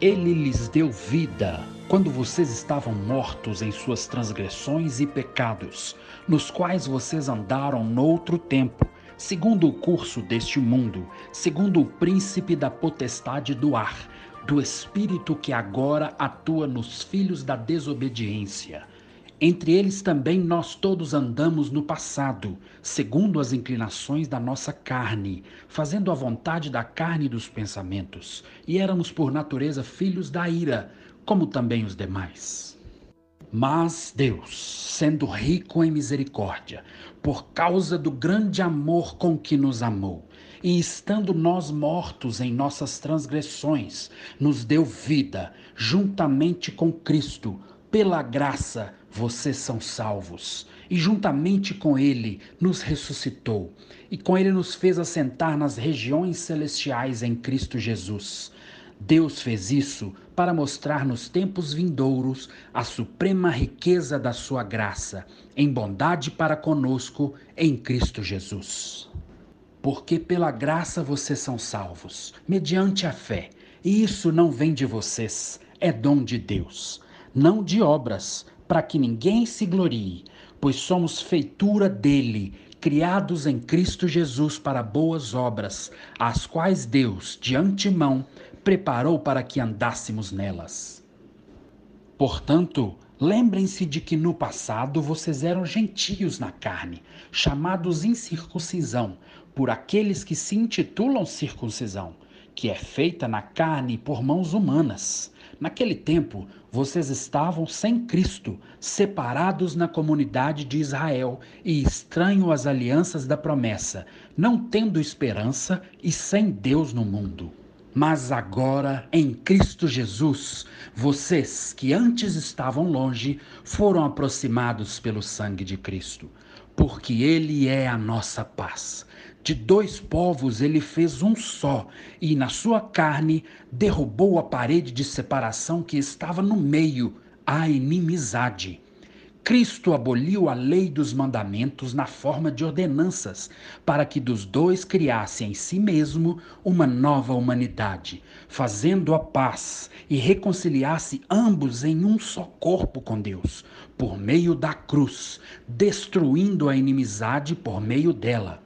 Ele lhes deu vida quando vocês estavam mortos em suas transgressões e pecados, nos quais vocês andaram noutro tempo, segundo o curso deste mundo, segundo o príncipe da potestade do ar, do espírito que agora atua nos filhos da desobediência entre eles também nós todos andamos no passado, segundo as inclinações da nossa carne, fazendo a vontade da carne e dos pensamentos, e éramos por natureza filhos da ira, como também os demais. Mas Deus, sendo rico em misericórdia, por causa do grande amor com que nos amou, e estando nós mortos em nossas transgressões, nos deu vida juntamente com Cristo pela graça vocês são salvos. E juntamente com Ele nos ressuscitou, e com Ele nos fez assentar nas regiões celestiais em Cristo Jesus. Deus fez isso para mostrar nos tempos vindouros a suprema riqueza da Sua graça, em bondade para conosco em Cristo Jesus. Porque pela graça vocês são salvos, mediante a fé, e isso não vem de vocês, é dom de Deus não de obras, para que ninguém se glorie, pois somos feitura dele, criados em Cristo Jesus para boas obras, as quais Deus, de antemão, preparou para que andássemos nelas. Portanto, lembrem-se de que no passado vocês eram gentios na carne, chamados incircuncisão, por aqueles que se intitulam circuncisão, que é feita na carne por mãos humanas Naquele tempo, vocês estavam sem Cristo, separados na comunidade de Israel e estranho às alianças da promessa, não tendo esperança e sem Deus no mundo. Mas agora, em Cristo Jesus, vocês que antes estavam longe foram aproximados pelo sangue de Cristo, porque Ele é a nossa paz de dois povos ele fez um só, e na sua carne derrubou a parede de separação que estava no meio, a inimizade. Cristo aboliu a lei dos mandamentos na forma de ordenanças, para que dos dois criasse em si mesmo uma nova humanidade, fazendo a paz e reconciliasse ambos em um só corpo com Deus, por meio da cruz, destruindo a inimizade por meio dela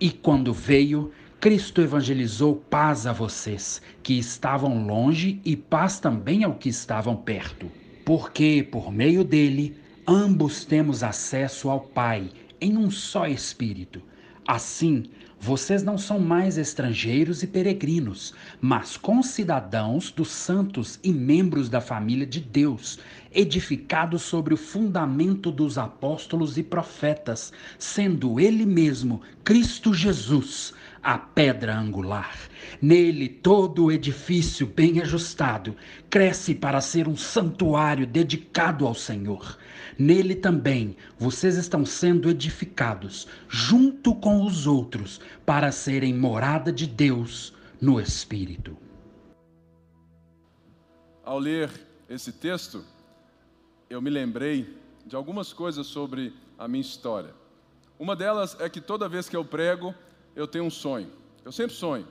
e quando veio, Cristo evangelizou paz a vocês, que estavam longe, e paz também ao que estavam perto. Porque, por meio dele, ambos temos acesso ao Pai, em um só Espírito. Assim, vocês não são mais estrangeiros e peregrinos, mas concidadãos dos santos e membros da família de Deus, edificados sobre o fundamento dos apóstolos e profetas, sendo Ele mesmo, Cristo Jesus, a pedra angular. Nele todo o edifício bem ajustado cresce para ser um santuário dedicado ao Senhor. Nele também vocês estão sendo edificados, junto com os outros, para serem morada de Deus no Espírito. Ao ler esse texto, eu me lembrei de algumas coisas sobre a minha história. Uma delas é que toda vez que eu prego, eu tenho um sonho. Eu sempre sonho.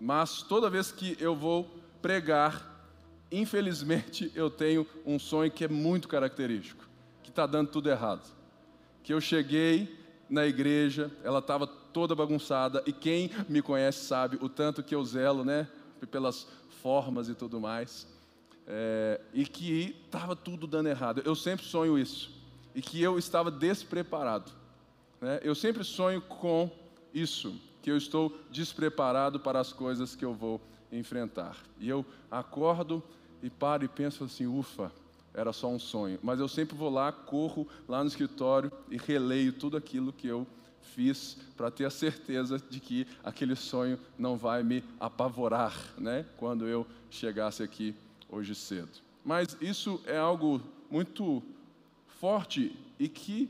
Mas toda vez que eu vou pregar, infelizmente eu tenho um sonho que é muito característico, que está dando tudo errado. Que eu cheguei na igreja, ela estava toda bagunçada, e quem me conhece sabe o tanto que eu zelo, né, pelas formas e tudo mais é, e que estava tudo dando errado. Eu sempre sonho isso, e que eu estava despreparado. Né? Eu sempre sonho com isso, que eu estou despreparado para as coisas que eu vou enfrentar. E eu acordo e paro e penso assim: ufa, era só um sonho. Mas eu sempre vou lá, corro lá no escritório e releio tudo aquilo que eu fiz para ter a certeza de que aquele sonho não vai me apavorar, né? Quando eu chegasse aqui hoje cedo. Mas isso é algo muito forte e que,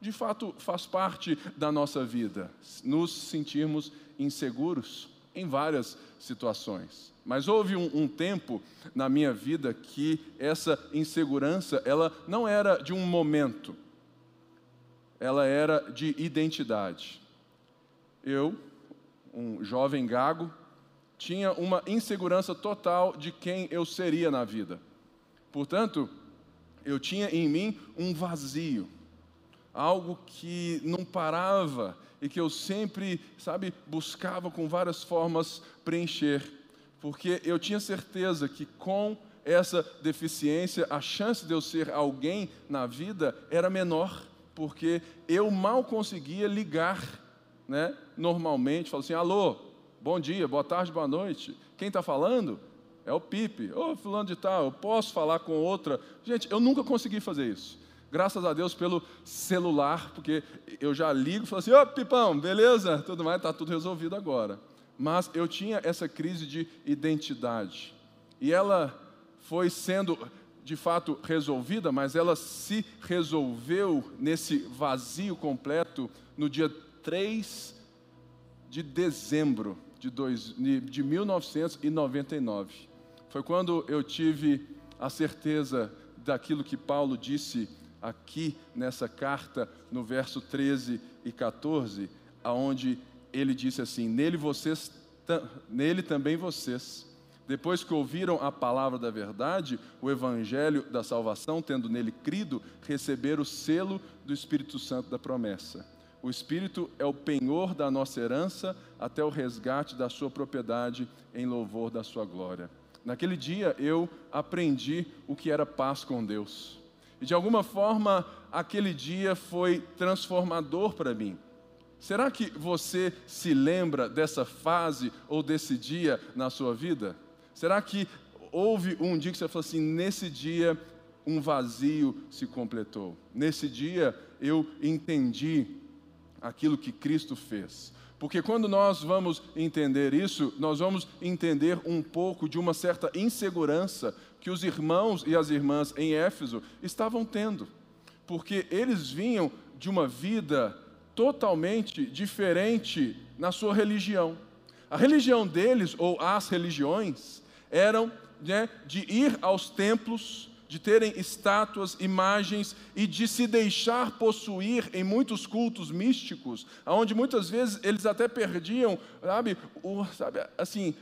de fato, faz parte da nossa vida, nos sentirmos inseguros em várias situações. Mas houve um, um, tempo na minha vida que essa insegurança, ela não era de um momento, ela era de identidade. Eu, um jovem gago, tinha uma insegurança total de quem eu seria na vida. Portanto, eu tinha em mim um vazio, algo que não parava e que eu sempre, sabe, buscava com várias formas preencher, porque eu tinha certeza que com essa deficiência, a chance de eu ser alguém na vida era menor, porque eu mal conseguia ligar, né? Normalmente, falo assim: alô, bom dia, boa tarde, boa noite. Quem está falando? É o Pipe. Ô, oh, fulano de tal, eu posso falar com outra. Gente, eu nunca consegui fazer isso. Graças a Deus pelo celular, porque eu já ligo e falo assim, ô Pipão, beleza? Tudo mais, está tudo resolvido agora. Mas eu tinha essa crise de identidade. E ela foi sendo, de fato, resolvida, mas ela se resolveu nesse vazio completo no dia 3 de dezembro de, dois, de 1999. Foi quando eu tive a certeza daquilo que Paulo disse aqui nessa carta, no verso 13 e 14, aonde ele disse assim: Nele vocês, nele também vocês, depois que ouviram a palavra da verdade, o evangelho da salvação, tendo nele crido, receberam o selo do Espírito Santo da promessa. O Espírito é o penhor da nossa herança até o resgate da sua propriedade em louvor da sua glória. Naquele dia eu aprendi o que era paz com Deus. E de alguma forma aquele dia foi transformador para mim. Será que você se lembra dessa fase ou desse dia na sua vida? Será que houve um dia que você falou assim: nesse dia um vazio se completou? Nesse dia eu entendi aquilo que Cristo fez. Porque quando nós vamos entender isso, nós vamos entender um pouco de uma certa insegurança que os irmãos e as irmãs em Éfeso estavam tendo. Porque eles vinham de uma vida totalmente diferente na sua religião. A religião deles, ou as religiões, eram né, de ir aos templos, de terem estátuas, imagens e de se deixar possuir em muitos cultos místicos, onde muitas vezes eles até perdiam, sabe, o, sabe assim,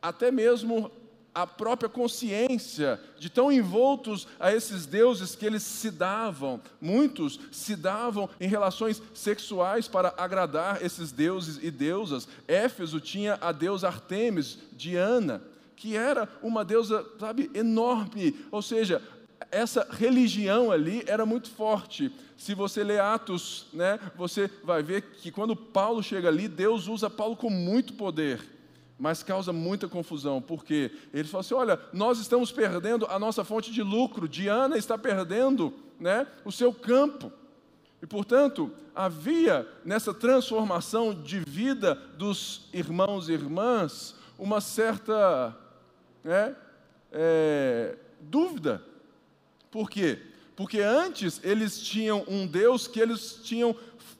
até mesmo a própria consciência de tão envoltos a esses deuses que eles se davam. Muitos se davam em relações sexuais para agradar esses deuses e deusas. Éfeso tinha a deusa Artemis, Diana que era uma deusa, sabe, enorme. Ou seja, essa religião ali era muito forte. Se você ler Atos, né, você vai ver que quando Paulo chega ali, Deus usa Paulo com muito poder, mas causa muita confusão, porque ele fala assim: olha, nós estamos perdendo a nossa fonte de lucro, Diana está perdendo né, o seu campo. E, portanto, havia nessa transformação de vida dos irmãos e irmãs uma certa é, é, dúvida. Por quê? Porque antes eles tinham um Deus que eles tinham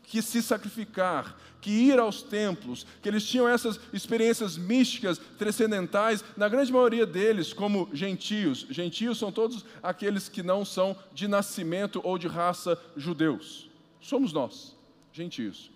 que se sacrificar, que ir aos templos, que eles tinham essas experiências místicas, transcendentais, na grande maioria deles, como gentios. Gentios são todos aqueles que não são de nascimento ou de raça judeus. Somos nós, gentios.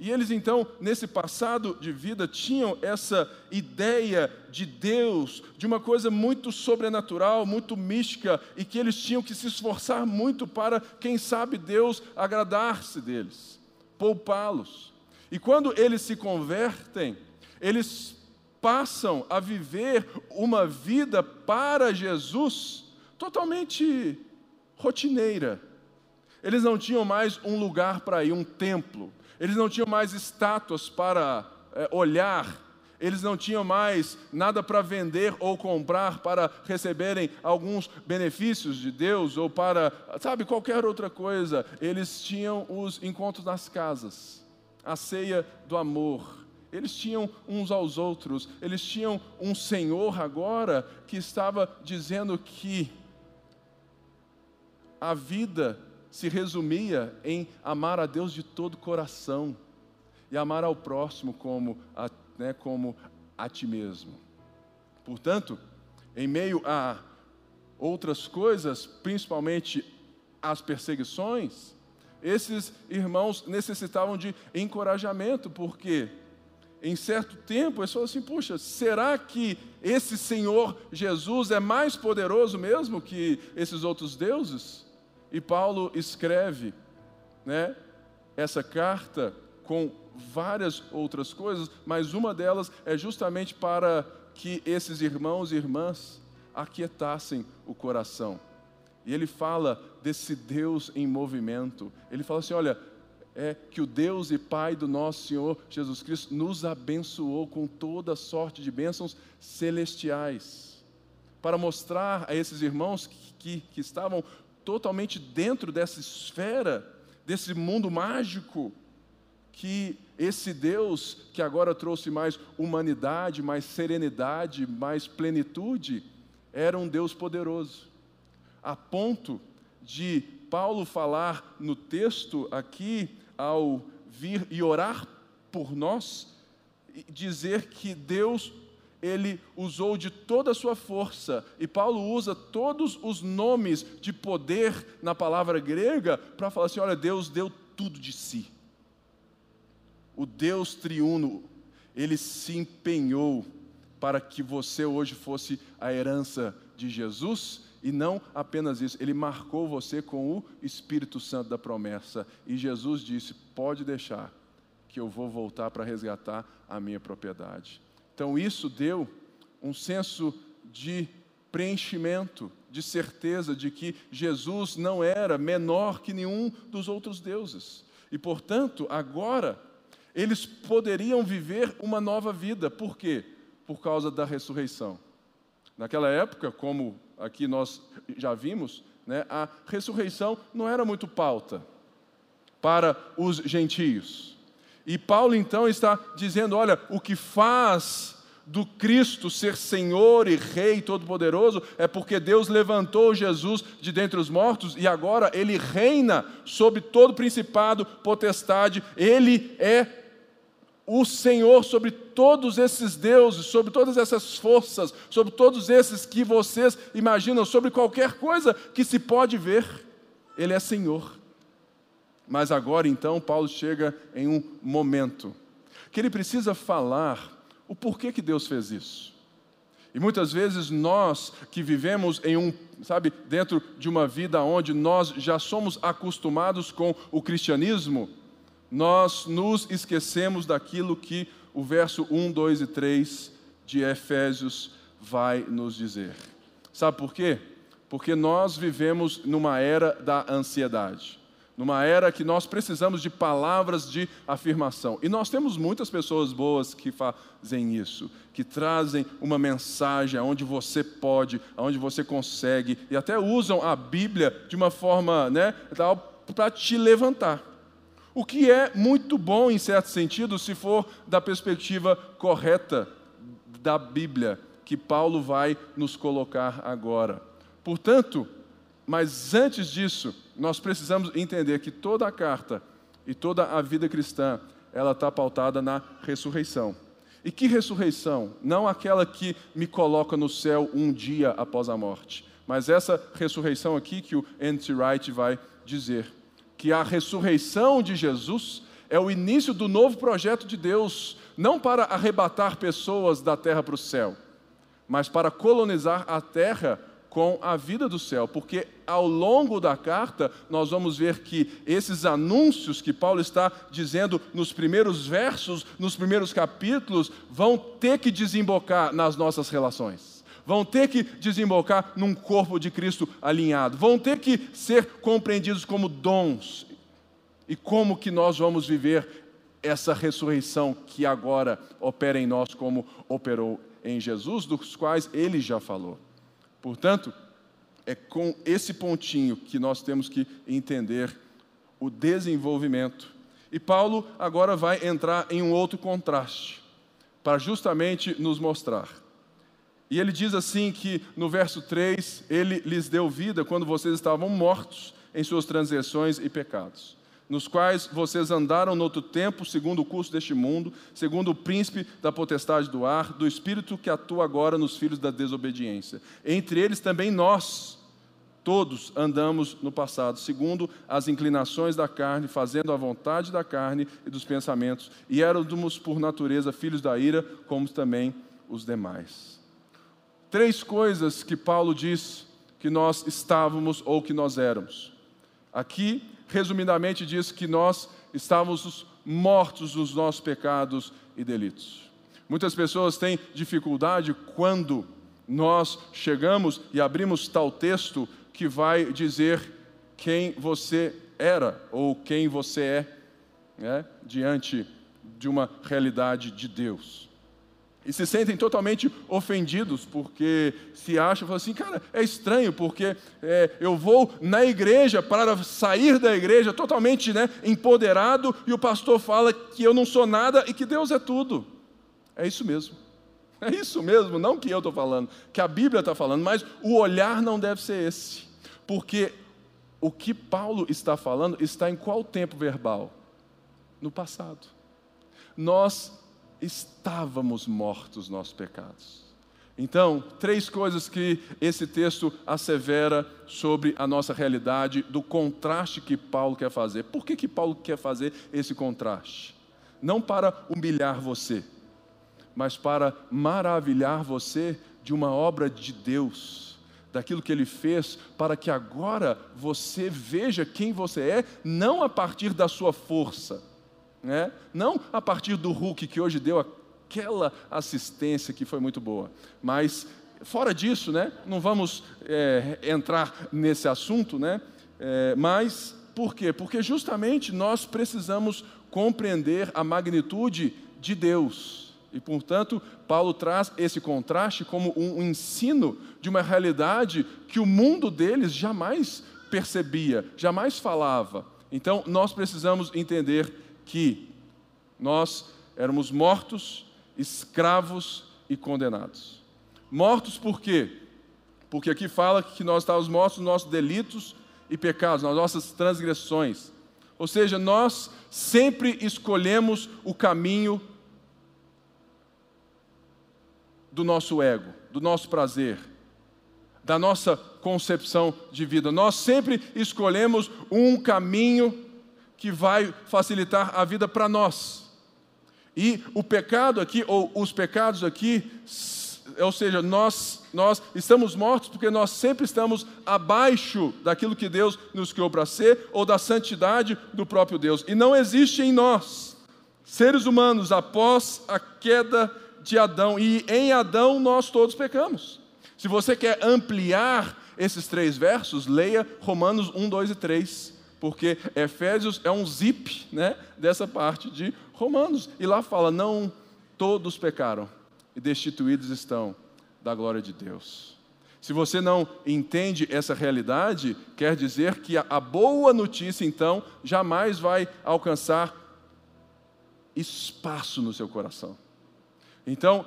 E eles então, nesse passado de vida, tinham essa ideia de Deus, de uma coisa muito sobrenatural, muito mística, e que eles tinham que se esforçar muito para, quem sabe, Deus agradar-se deles, poupá-los. E quando eles se convertem, eles passam a viver uma vida para Jesus totalmente rotineira. Eles não tinham mais um lugar para ir, um templo eles não tinham mais estátuas para é, olhar, eles não tinham mais nada para vender ou comprar para receberem alguns benefícios de Deus ou para, sabe, qualquer outra coisa. Eles tinham os encontros nas casas, a ceia do amor. Eles tinham uns aos outros, eles tinham um Senhor agora que estava dizendo que a vida se resumia em amar a Deus de todo coração e amar ao próximo como a, né, como a ti mesmo. Portanto, em meio a outras coisas, principalmente as perseguições, esses irmãos necessitavam de encorajamento, porque em certo tempo, eles falam assim: puxa, será que esse Senhor Jesus é mais poderoso mesmo que esses outros deuses? E Paulo escreve né, essa carta com várias outras coisas, mas uma delas é justamente para que esses irmãos e irmãs aquietassem o coração. E ele fala desse Deus em movimento. Ele fala assim: olha, é que o Deus e Pai do nosso Senhor Jesus Cristo nos abençoou com toda sorte de bênçãos celestiais, para mostrar a esses irmãos que, que, que estavam totalmente dentro dessa esfera, desse mundo mágico, que esse Deus que agora trouxe mais humanidade, mais serenidade, mais plenitude, era um Deus poderoso, a ponto de Paulo falar no texto aqui, ao vir e orar por nós, dizer que Deus ele usou de toda a sua força, e Paulo usa todos os nomes de poder na palavra grega para falar assim: olha, Deus deu tudo de si. O Deus triuno, ele se empenhou para que você hoje fosse a herança de Jesus, e não apenas isso, ele marcou você com o Espírito Santo da promessa. E Jesus disse: Pode deixar, que eu vou voltar para resgatar a minha propriedade. Então, isso deu um senso de preenchimento, de certeza de que Jesus não era menor que nenhum dos outros deuses. E, portanto, agora, eles poderiam viver uma nova vida. Por quê? Por causa da ressurreição. Naquela época, como aqui nós já vimos, né, a ressurreição não era muito pauta para os gentios. E Paulo então está dizendo: olha, o que faz do Cristo ser Senhor e Rei Todo-Poderoso é porque Deus levantou Jesus de dentre os mortos e agora ele reina sobre todo principado, potestade, ele é o Senhor sobre todos esses deuses, sobre todas essas forças, sobre todos esses que vocês imaginam, sobre qualquer coisa que se pode ver, Ele é Senhor. Mas agora então Paulo chega em um momento que ele precisa falar o porquê que Deus fez isso. E muitas vezes nós que vivemos em um, sabe, dentro de uma vida onde nós já somos acostumados com o cristianismo, nós nos esquecemos daquilo que o verso 1, 2 e 3 de Efésios vai nos dizer. Sabe por quê? Porque nós vivemos numa era da ansiedade, numa era que nós precisamos de palavras de afirmação. E nós temos muitas pessoas boas que fazem isso, que trazem uma mensagem aonde você pode, aonde você consegue, e até usam a Bíblia de uma forma, né, para te levantar. O que é muito bom, em certo sentido, se for da perspectiva correta da Bíblia, que Paulo vai nos colocar agora. Portanto, mas antes disso, nós precisamos entender que toda a carta e toda a vida cristã, ela está pautada na ressurreição. E que ressurreição? Não aquela que me coloca no céu um dia após a morte, mas essa ressurreição aqui que o N.T. Wright vai dizer que a ressurreição de Jesus é o início do novo projeto de Deus, não para arrebatar pessoas da terra para o céu, mas para colonizar a terra com a vida do céu, porque ao longo da carta nós vamos ver que esses anúncios que Paulo está dizendo nos primeiros versos, nos primeiros capítulos, vão ter que desembocar nas nossas relações vão ter que desembocar num corpo de Cristo alinhado, vão ter que ser compreendidos como dons. E como que nós vamos viver essa ressurreição que agora opera em nós como operou em Jesus, dos quais ele já falou. Portanto, é com esse pontinho que nós temos que entender o desenvolvimento. E Paulo agora vai entrar em um outro contraste, para justamente nos mostrar e ele diz assim que no verso 3, ele lhes deu vida quando vocês estavam mortos em suas transgressões e pecados, nos quais vocês andaram no outro tempo, segundo o curso deste mundo, segundo o príncipe da potestade do ar, do espírito que atua agora nos filhos da desobediência. Entre eles também nós, Todos andamos no passado, segundo as inclinações da carne, fazendo a vontade da carne e dos pensamentos, e éramos por natureza filhos da ira, como também os demais. Três coisas que Paulo diz que nós estávamos ou que nós éramos. Aqui, resumidamente, diz que nós estávamos mortos nos nossos pecados e delitos. Muitas pessoas têm dificuldade quando nós chegamos e abrimos tal texto que vai dizer quem você era ou quem você é né, diante de uma realidade de Deus. E se sentem totalmente ofendidos, porque se acham, falam assim, cara, é estranho, porque é, eu vou na igreja para sair da igreja totalmente né, empoderado, e o pastor fala que eu não sou nada e que Deus é tudo. É isso mesmo. É isso mesmo, não que eu estou falando, que a Bíblia está falando, mas o olhar não deve ser esse. Porque o que Paulo está falando está em qual tempo verbal? No passado. Nós estávamos mortos nossos pecados. Então, três coisas que esse texto assevera sobre a nossa realidade, do contraste que Paulo quer fazer. Por que, que Paulo quer fazer esse contraste? Não para humilhar você, mas para maravilhar você de uma obra de Deus, daquilo que Ele fez, para que agora você veja quem você é, não a partir da sua força, né? não a partir do Hulk que hoje deu aquela assistência que foi muito boa, mas fora disso, né? não vamos é, entrar nesse assunto, né? É, mas por quê? Porque justamente nós precisamos compreender a magnitude de Deus e, portanto, Paulo traz esse contraste como um ensino de uma realidade que o mundo deles jamais percebia, jamais falava. Então, nós precisamos entender que nós éramos mortos, escravos e condenados. Mortos por quê? Porque aqui fala que nós estávamos mortos nos nossos delitos e pecados, nas nossas transgressões. Ou seja, nós sempre escolhemos o caminho do nosso ego, do nosso prazer, da nossa concepção de vida. Nós sempre escolhemos um caminho que vai facilitar a vida para nós. E o pecado aqui, ou os pecados aqui, ou seja, nós, nós estamos mortos porque nós sempre estamos abaixo daquilo que Deus nos criou para ser, ou da santidade do próprio Deus. E não existe em nós, seres humanos, após a queda de Adão, e em Adão nós todos pecamos. Se você quer ampliar esses três versos, leia Romanos 1, 2 e 3, porque Efésios é um zip né, dessa parte de Romanos. E lá fala: não todos pecaram e destituídos estão da glória de Deus. Se você não entende essa realidade, quer dizer que a boa notícia, então, jamais vai alcançar espaço no seu coração. Então,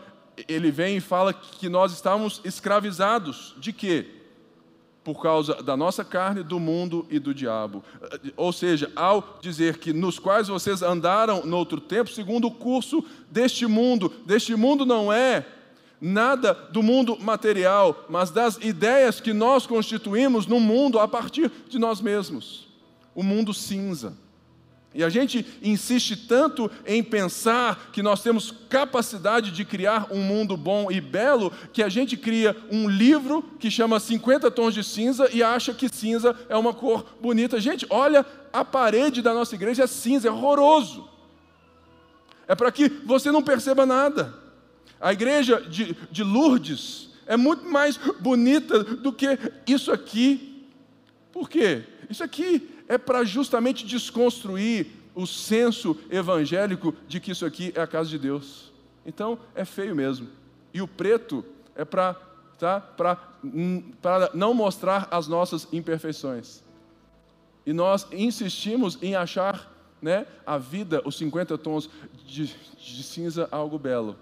ele vem e fala que nós estamos escravizados de quê? Por causa da nossa carne, do mundo e do diabo. Ou seja, ao dizer que nos quais vocês andaram no outro tempo, segundo o curso deste mundo, deste mundo não é nada do mundo material, mas das ideias que nós constituímos no mundo a partir de nós mesmos. O mundo cinza. E a gente insiste tanto em pensar que nós temos capacidade de criar um mundo bom e belo, que a gente cria um livro que chama 50 tons de cinza e acha que cinza é uma cor bonita. Gente, olha, a parede da nossa igreja é cinza, é horroroso. É para que você não perceba nada. A igreja de, de Lourdes é muito mais bonita do que isso aqui. Por quê? Isso aqui é para justamente desconstruir o senso evangélico de que isso aqui é a casa de Deus. Então, é feio mesmo. E o preto é para tá, para não mostrar as nossas imperfeições. E nós insistimos em achar né, a vida, os 50 tons de, de cinza, algo belo.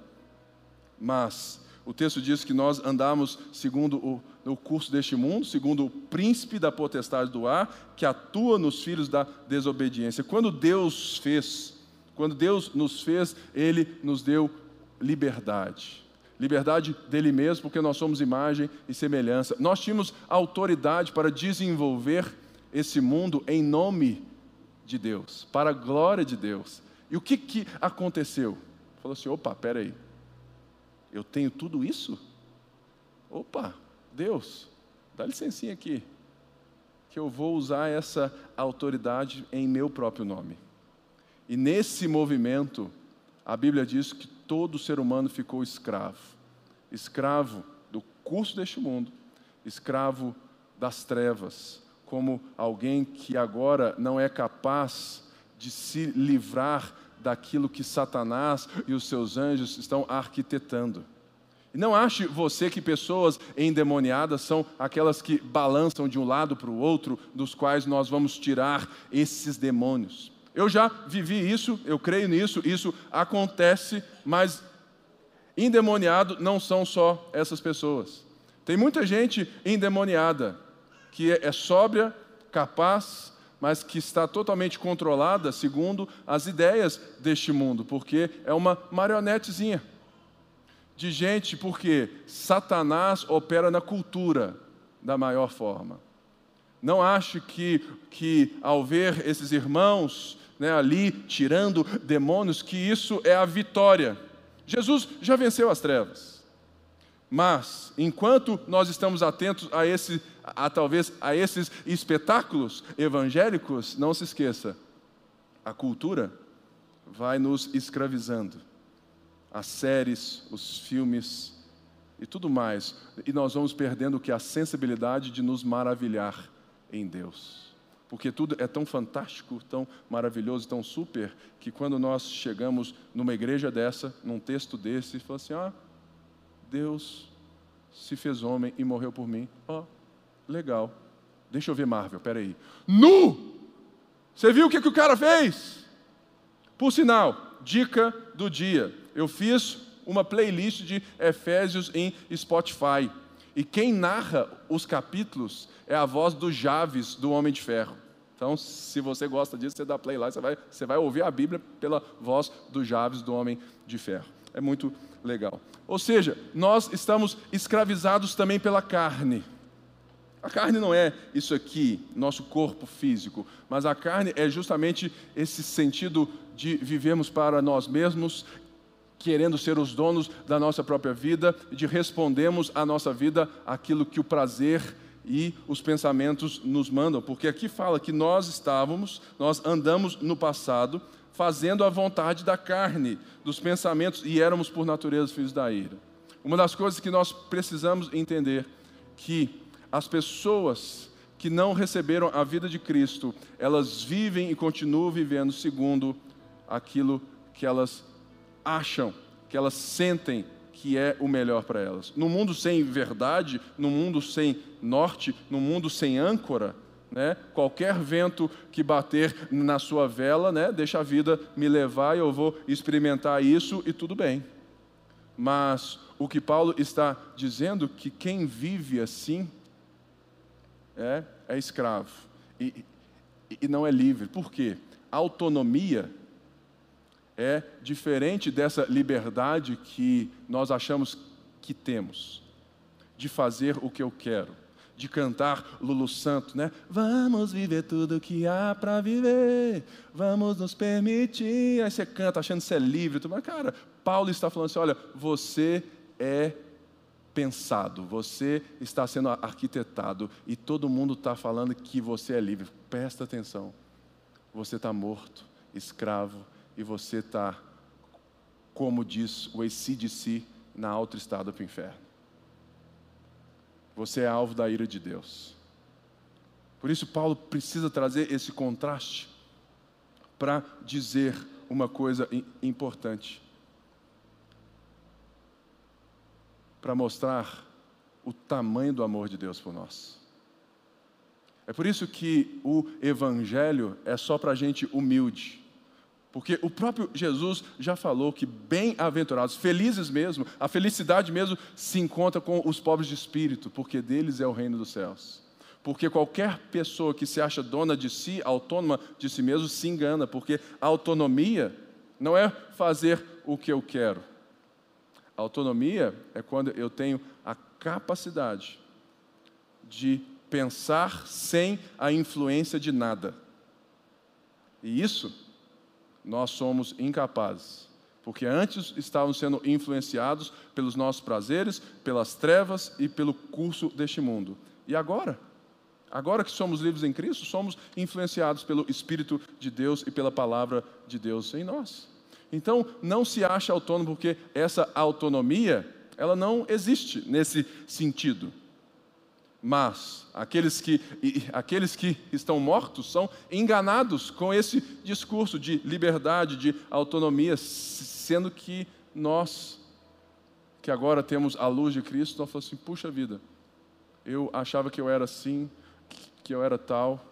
Mas o texto diz que nós andamos segundo o, o curso deste mundo, segundo o príncipe da potestade do ar, que atua nos filhos da desobediência. Quando Deus fez, quando Deus nos fez, Ele nos deu liberdade. liberdade dele mesmo, porque nós somos imagem e semelhança. Nós tínhamos autoridade para desenvolver esse mundo em nome de Deus, para a glória de Deus. E o que, que aconteceu? Falou assim: opa, peraí, eu tenho tudo isso? Opa, Deus, dá licencinha aqui, que eu vou usar essa autoridade em meu próprio nome. E nesse movimento, a Bíblia diz que todo ser humano ficou escravo. Escravo do curso deste mundo, escravo das trevas, como alguém que agora não é capaz de se livrar daquilo que Satanás e os seus anjos estão arquitetando. E não ache você que pessoas endemoniadas são aquelas que balançam de um lado para o outro, dos quais nós vamos tirar esses demônios. Eu já vivi isso, eu creio nisso, isso acontece, mas endemoniado não são só essas pessoas. Tem muita gente endemoniada que é sóbria, capaz, mas que está totalmente controlada segundo as ideias deste mundo, porque é uma marionetezinha de gente, porque Satanás opera na cultura da maior forma. Não ache que, que ao ver esses irmãos né, ali tirando demônios, que isso é a vitória. Jesus já venceu as trevas. Mas, enquanto nós estamos atentos a, esse, a talvez a esses espetáculos evangélicos, não se esqueça, a cultura vai nos escravizando as séries, os filmes e tudo mais. E nós vamos perdendo o que a sensibilidade de nos maravilhar em Deus. Porque tudo é tão fantástico, tão maravilhoso, tão super, que quando nós chegamos numa igreja dessa, num texto desse, e falamos assim: ah, Deus se fez homem e morreu por mim. Ó, oh, legal. Deixa eu ver Marvel, peraí. Nu! Você viu o que, que o cara fez? Por sinal, dica do dia eu fiz uma playlist de Efésios em Spotify. E quem narra os capítulos é a voz do Javes, do Homem de Ferro. Então, se você gosta disso, você dá play lá, você vai, você vai ouvir a Bíblia pela voz do Javes, do Homem de Ferro. É muito legal. Ou seja, nós estamos escravizados também pela carne. A carne não é isso aqui, nosso corpo físico, mas a carne é justamente esse sentido de vivemos para nós mesmos querendo ser os donos da nossa própria vida de respondermos à nossa vida aquilo que o prazer e os pensamentos nos mandam, porque aqui fala que nós estávamos, nós andamos no passado fazendo a vontade da carne, dos pensamentos e éramos por natureza filhos da ira. Uma das coisas que nós precisamos entender que as pessoas que não receberam a vida de Cristo, elas vivem e continuam vivendo segundo aquilo que elas acham, que elas sentem que é o melhor para elas. No mundo sem verdade, no mundo sem norte, no mundo sem âncora, né? qualquer vento que bater na sua vela, né? deixa a vida me levar e eu vou experimentar isso e tudo bem. Mas o que Paulo está dizendo que quem vive assim é, é escravo e, e não é livre. Por quê? autonomia é diferente dessa liberdade que nós achamos que temos, de fazer o que eu quero, de cantar Lulu Santo, né? Vamos viver tudo que há para viver, vamos nos permitir. Aí você canta achando que você é livre, mas cara, Paulo está falando assim: olha, você é pensado, você está sendo arquitetado e todo mundo está falando que você é livre. Presta atenção, você está morto, escravo e você está, como diz o ACDC, na autoestrada para o inferno. Você é alvo da ira de Deus. Por isso, Paulo precisa trazer esse contraste para dizer uma coisa importante. Para mostrar o tamanho do amor de Deus por nós. É por isso que o Evangelho é só para gente humilde porque o próprio Jesus já falou que bem-aventurados, felizes mesmo, a felicidade mesmo se encontra com os pobres de espírito, porque deles é o reino dos céus. Porque qualquer pessoa que se acha dona de si, autônoma de si mesmo, se engana, porque autonomia não é fazer o que eu quero. Autonomia é quando eu tenho a capacidade de pensar sem a influência de nada. E isso nós somos incapazes, porque antes estávamos sendo influenciados pelos nossos prazeres, pelas trevas e pelo curso deste mundo. E agora? Agora que somos livres em Cristo, somos influenciados pelo Espírito de Deus e pela palavra de Deus em nós. Então, não se acha autônomo porque essa autonomia, ela não existe nesse sentido. Mas aqueles que, aqueles que estão mortos são enganados com esse discurso de liberdade, de autonomia, sendo que nós, que agora temos a luz de Cristo, nós falamos assim: puxa vida, eu achava que eu era assim, que eu era tal,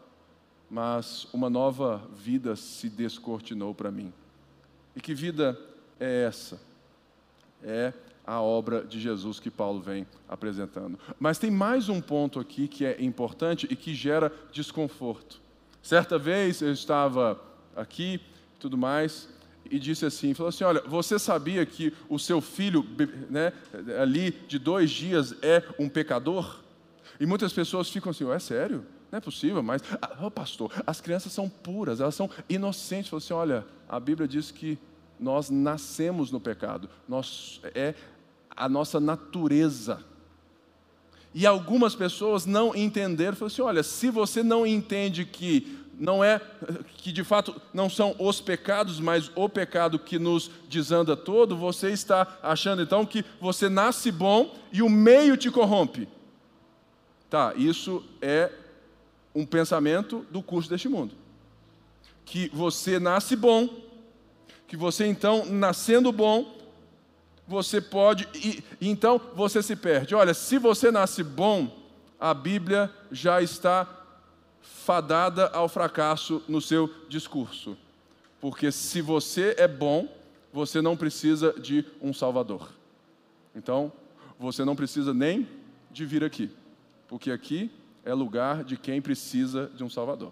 mas uma nova vida se descortinou para mim. E que vida é essa? É a obra de Jesus que Paulo vem apresentando. Mas tem mais um ponto aqui que é importante e que gera desconforto. Certa vez eu estava aqui, tudo mais, e disse assim, falou assim, olha, você sabia que o seu filho, né, ali de dois dias é um pecador? E muitas pessoas ficam assim, é sério? Não é possível, mas, oh, pastor, as crianças são puras, elas são inocentes. Falou assim, olha, a Bíblia diz que nós nascemos no pecado. Nós, é a nossa natureza. E algumas pessoas não entenderam, falaram assim: olha, se você não entende que não é que de fato não são os pecados, mas o pecado que nos desanda todo, você está achando então que você nasce bom e o meio te corrompe. Tá, isso é um pensamento do curso deste mundo. Que você nasce bom, que você então, nascendo bom, você pode, e, então você se perde. Olha, se você nasce bom, a Bíblia já está fadada ao fracasso no seu discurso. Porque se você é bom, você não precisa de um Salvador. Então, você não precisa nem de vir aqui, porque aqui é lugar de quem precisa de um Salvador.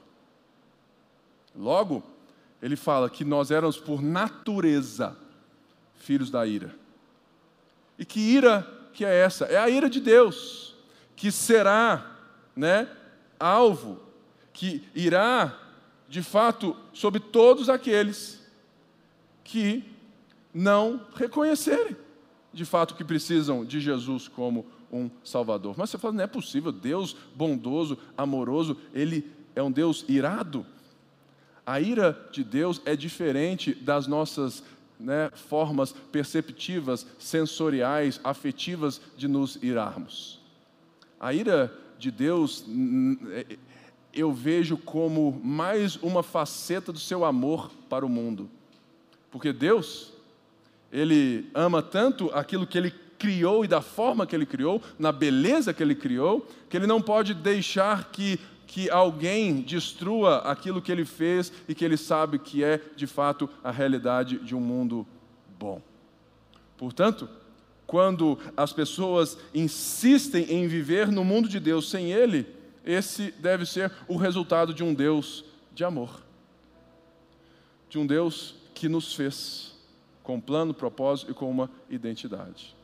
Logo, ele fala que nós éramos por natureza filhos da ira. E que ira que é essa? É a ira de Deus, que será, né, alvo, que irá, de fato, sobre todos aqueles que não reconhecerem, de fato, que precisam de Jesus como um Salvador. Mas você fala, não é possível, Deus bondoso, amoroso, Ele é um Deus irado. A ira de Deus é diferente das nossas né, formas perceptivas, sensoriais, afetivas de nos irarmos. A ira de Deus é, eu vejo como mais uma faceta do seu amor para o mundo. Porque Deus, Ele ama tanto aquilo que Ele criou e da forma que Ele criou, na beleza que Ele criou, que Ele não pode deixar que que alguém destrua aquilo que ele fez e que ele sabe que é, de fato, a realidade de um mundo bom. Portanto, quando as pessoas insistem em viver no mundo de Deus sem Ele, esse deve ser o resultado de um Deus de amor, de um Deus que nos fez com plano, propósito e com uma identidade.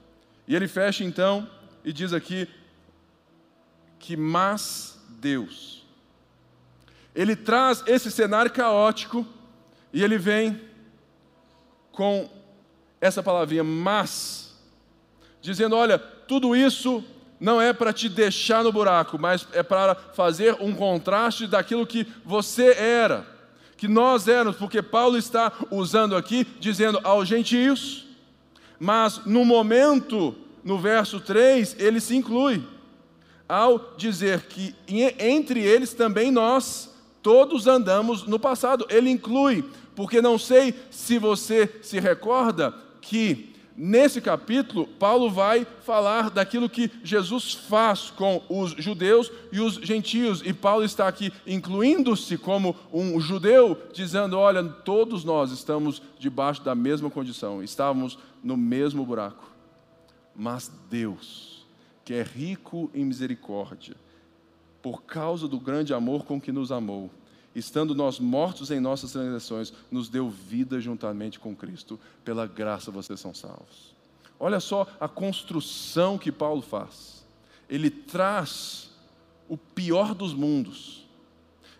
E ele fecha então e diz aqui que mas Deus. Ele traz esse cenário caótico e ele vem com essa palavrinha mas, dizendo: olha, tudo isso não é para te deixar no buraco, mas é para fazer um contraste daquilo que você era, que nós éramos, porque Paulo está usando aqui, dizendo aos gentios, mas no momento, no verso 3, ele se inclui ao dizer que entre eles também nós todos andamos no passado. Ele inclui, porque não sei se você se recorda que nesse capítulo Paulo vai falar daquilo que Jesus faz com os judeus e os gentios, e Paulo está aqui incluindo-se como um judeu, dizendo: olha, todos nós estamos debaixo da mesma condição, estávamos no mesmo buraco. Mas Deus, que é rico em misericórdia, por causa do grande amor com que nos amou, estando nós mortos em nossas transgressões, nos deu vida juntamente com Cristo. Pela graça vocês são salvos. Olha só a construção que Paulo faz. Ele traz o pior dos mundos,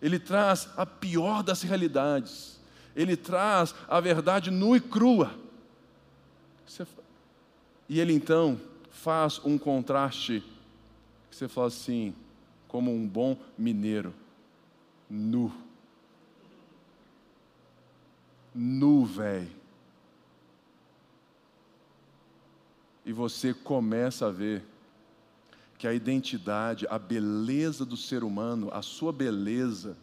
ele traz a pior das realidades, ele traz a verdade nua e crua. E ele então faz um contraste que você fala assim, como um bom mineiro, nu. Nu, velho e você começa a ver que a identidade, a beleza do ser humano, a sua beleza,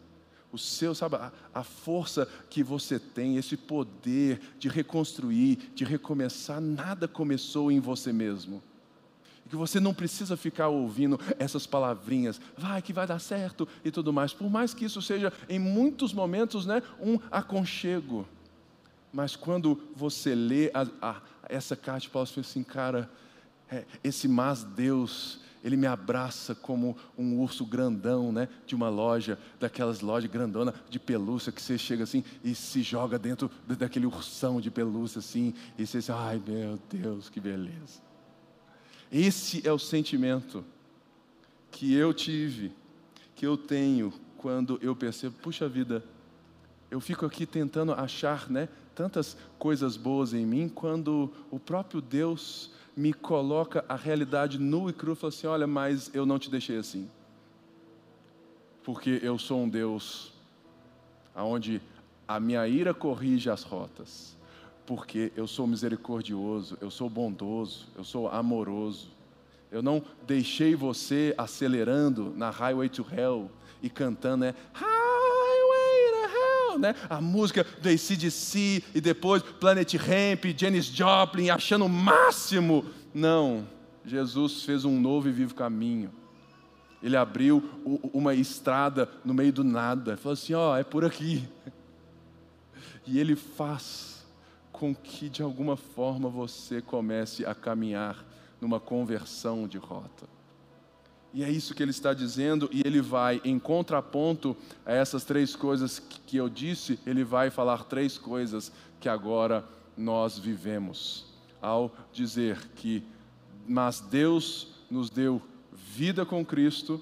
o seu, sabe, a, a, força que você tem, esse poder de reconstruir, de recomeçar, nada começou em você mesmo. Que você não precisa ficar ouvindo essas palavrinhas, vai que vai dar certo e tudo mais. Por mais que isso seja, em muitos momentos, né, um aconchego. Mas quando você lê a, a, essa carta de Paulo, você assim, cara, é, esse mas Deus, ele me abraça como um urso grandão, né? De uma loja, daquelas lojas grandona de pelúcia, que você chega assim e se joga dentro daquele ursão de pelúcia assim, e você diz, ai meu Deus, que beleza. Esse é o sentimento que eu tive, que eu tenho quando eu percebo, puxa vida, eu fico aqui tentando achar né, tantas coisas boas em mim, quando o próprio Deus me coloca a realidade nua e crua fala assim: olha, mas eu não te deixei assim. Porque eu sou um Deus onde a minha ira corrige as rotas. Porque eu sou misericordioso, eu sou bondoso, eu sou amoroso. Eu não deixei você acelerando na Highway to Hell e cantando, né? né? A música do ACDC e depois Planet Ramp, Janis Joplin, achando o máximo. Não, Jesus fez um novo e vivo caminho. Ele abriu uma estrada no meio do nada. Falou assim: ó, oh, é por aqui. E ele faz com que de alguma forma você comece a caminhar numa conversão de rota. E é isso que ele está dizendo, e ele vai, em contraponto a essas três coisas que eu disse, ele vai falar três coisas que agora nós vivemos. Ao dizer que, mas Deus nos deu vida com Cristo,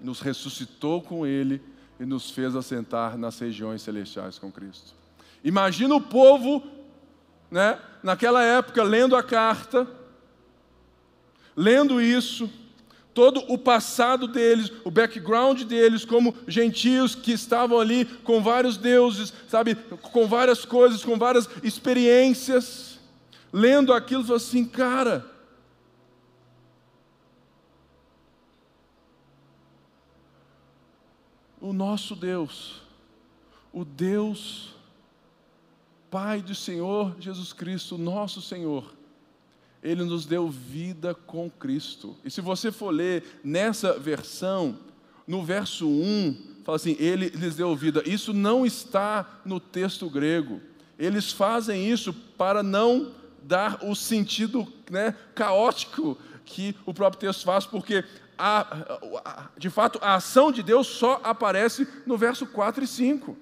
nos ressuscitou com Ele e nos fez assentar nas regiões celestiais com Cristo. Imagina o povo, né, naquela época, lendo a carta, lendo isso, todo o passado deles, o background deles, como gentios que estavam ali com vários deuses, sabe, com várias coisas, com várias experiências, lendo aquilo, falou assim, cara. O nosso Deus, o Deus, Pai do Senhor Jesus Cristo, nosso Senhor, ele nos deu vida com Cristo. E se você for ler nessa versão, no verso 1, fala assim: Ele lhes deu vida. Isso não está no texto grego. Eles fazem isso para não dar o sentido né, caótico que o próprio texto faz, porque a, a, de fato a ação de Deus só aparece no verso 4 e 5.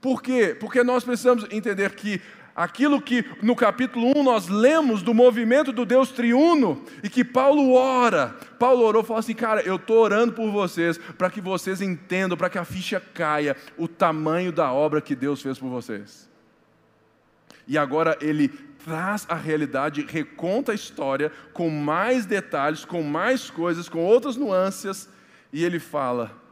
Por quê? Porque nós precisamos entender que aquilo que no capítulo 1 nós lemos do movimento do Deus triuno e que Paulo ora. Paulo orou e falou assim: Cara, eu estou orando por vocês, para que vocês entendam, para que a ficha caia, o tamanho da obra que Deus fez por vocês. E agora ele traz a realidade, reconta a história com mais detalhes, com mais coisas, com outras nuances, e ele fala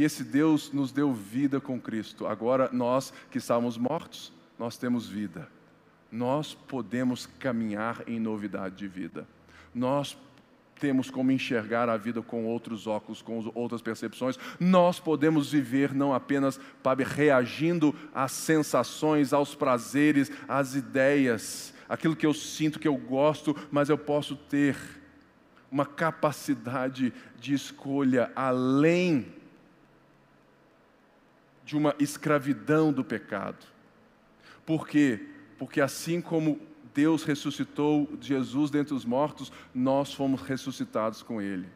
que esse Deus nos deu vida com Cristo. Agora nós que estávamos mortos, nós temos vida. Nós podemos caminhar em novidade de vida. Nós temos como enxergar a vida com outros óculos, com outras percepções. Nós podemos viver não apenas para reagindo às sensações, aos prazeres, às ideias, aquilo que eu sinto, que eu gosto, mas eu posso ter uma capacidade de escolha além de uma escravidão do pecado. Por quê? Porque assim como Deus ressuscitou Jesus dentre os mortos, nós fomos ressuscitados com Ele.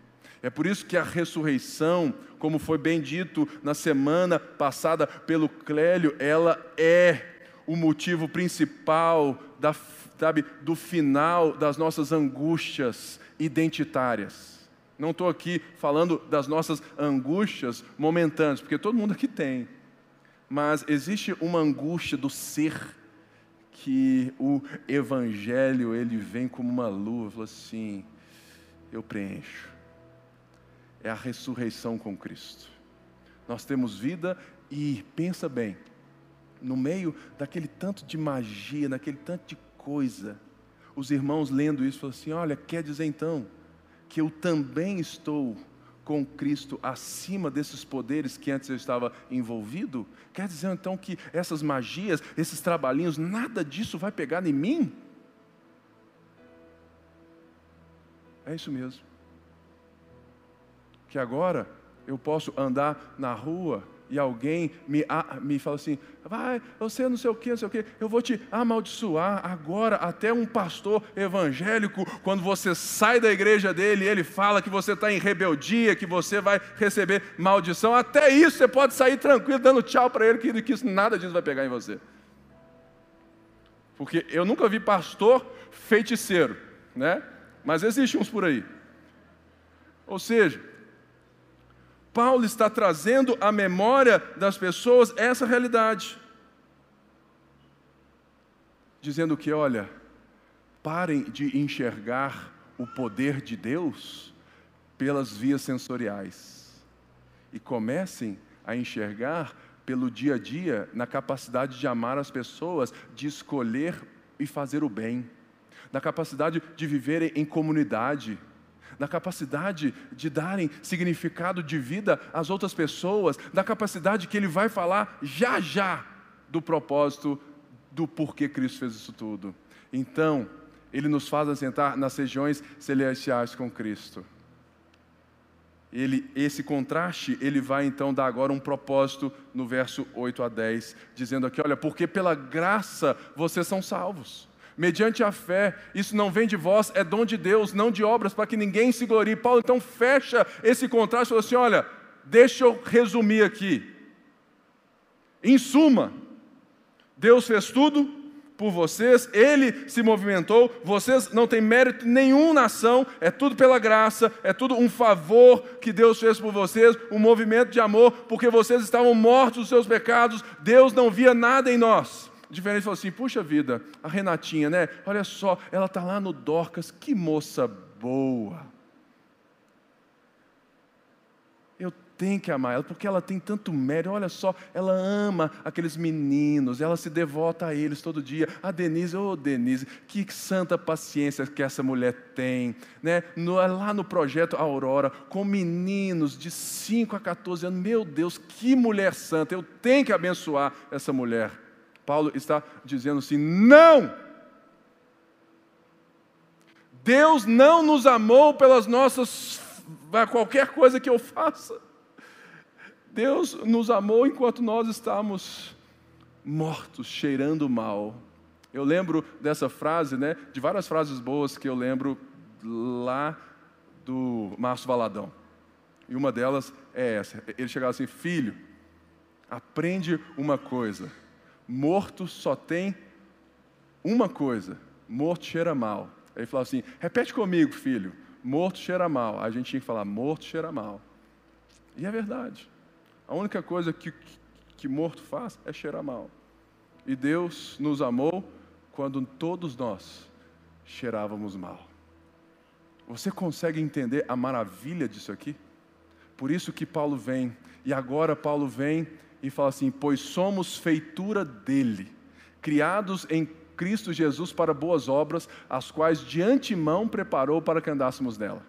É por isso que a ressurreição, como foi bem dito na semana passada pelo Clélio, ela é o motivo principal da, sabe, do final das nossas angústias identitárias. Não estou aqui falando das nossas angústias momentâneas, porque todo mundo aqui tem. Mas existe uma angústia do ser que o evangelho ele vem como uma lua, assim, eu preencho. É a ressurreição com Cristo. Nós temos vida e pensa bem, no meio daquele tanto de magia, naquele tanto de coisa, os irmãos lendo isso falam assim: olha, quer dizer então que eu também estou com Cristo acima desses poderes que antes eu estava envolvido? Quer dizer então que essas magias, esses trabalhinhos, nada disso vai pegar em mim? É isso mesmo. Que agora eu posso andar na rua e alguém me, me fala assim, vai, você não sei o que, não sei o que, eu vou te amaldiçoar agora, até um pastor evangélico, quando você sai da igreja dele, ele fala que você está em rebeldia, que você vai receber maldição, até isso você pode sair tranquilo, dando tchau para ele, que, que isso, nada disso vai pegar em você. Porque eu nunca vi pastor feiticeiro, né? Mas existe uns por aí. Ou seja, Paulo está trazendo à memória das pessoas essa realidade. Dizendo que, olha, parem de enxergar o poder de Deus pelas vias sensoriais e comecem a enxergar pelo dia a dia, na capacidade de amar as pessoas, de escolher e fazer o bem, na capacidade de viverem em comunidade da capacidade de darem significado de vida às outras pessoas, da capacidade que ele vai falar já já do propósito do porquê Cristo fez isso tudo. Então, ele nos faz assentar nas regiões celestiais com Cristo. Ele, esse contraste, ele vai então dar agora um propósito no verso 8 a 10, dizendo aqui: olha, porque pela graça vocês são salvos mediante a fé. Isso não vem de vós, é dom de Deus, não de obras, para que ninguém se glorie. Paulo então fecha esse contraste e fala assim: olha, deixa eu resumir aqui. Em suma, Deus fez tudo por vocês, Ele se movimentou, vocês não têm mérito nenhum na ação, é tudo pela graça, é tudo um favor que Deus fez por vocês, um movimento de amor, porque vocês estavam mortos dos seus pecados, Deus não via nada em nós diferente falou assim: puxa vida, a Renatinha, né? Olha só, ela está lá no Dorcas, que moça boa. Eu tenho que amar ela, porque ela tem tanto mérito. Olha só, ela ama aqueles meninos, ela se devota a eles todo dia. A Denise, ô oh, Denise, que santa paciência que essa mulher tem. Né? No, lá no projeto Aurora, com meninos de 5 a 14 anos. Meu Deus, que mulher santa, eu tenho que abençoar essa mulher. Paulo está dizendo assim: não! Deus não nos amou pelas nossas, qualquer coisa que eu faça. Deus nos amou enquanto nós estávamos mortos, cheirando mal. Eu lembro dessa frase, né, de várias frases boas que eu lembro lá do Márcio Valadão. E uma delas é essa. Ele chegava assim: Filho, aprende uma coisa morto só tem uma coisa: morto cheira mal. Ele falou assim: repete comigo, filho, morto cheira mal. A gente tinha que falar: morto cheira mal. E é verdade. A única coisa que, que, que morto faz é cheirar mal. E Deus nos amou quando todos nós cheirávamos mal. Você consegue entender a maravilha disso aqui? Por isso que Paulo vem, e agora Paulo vem e fala assim: Pois somos feitura dele, criados em Cristo Jesus para boas obras, as quais de antemão preparou para que andássemos nela.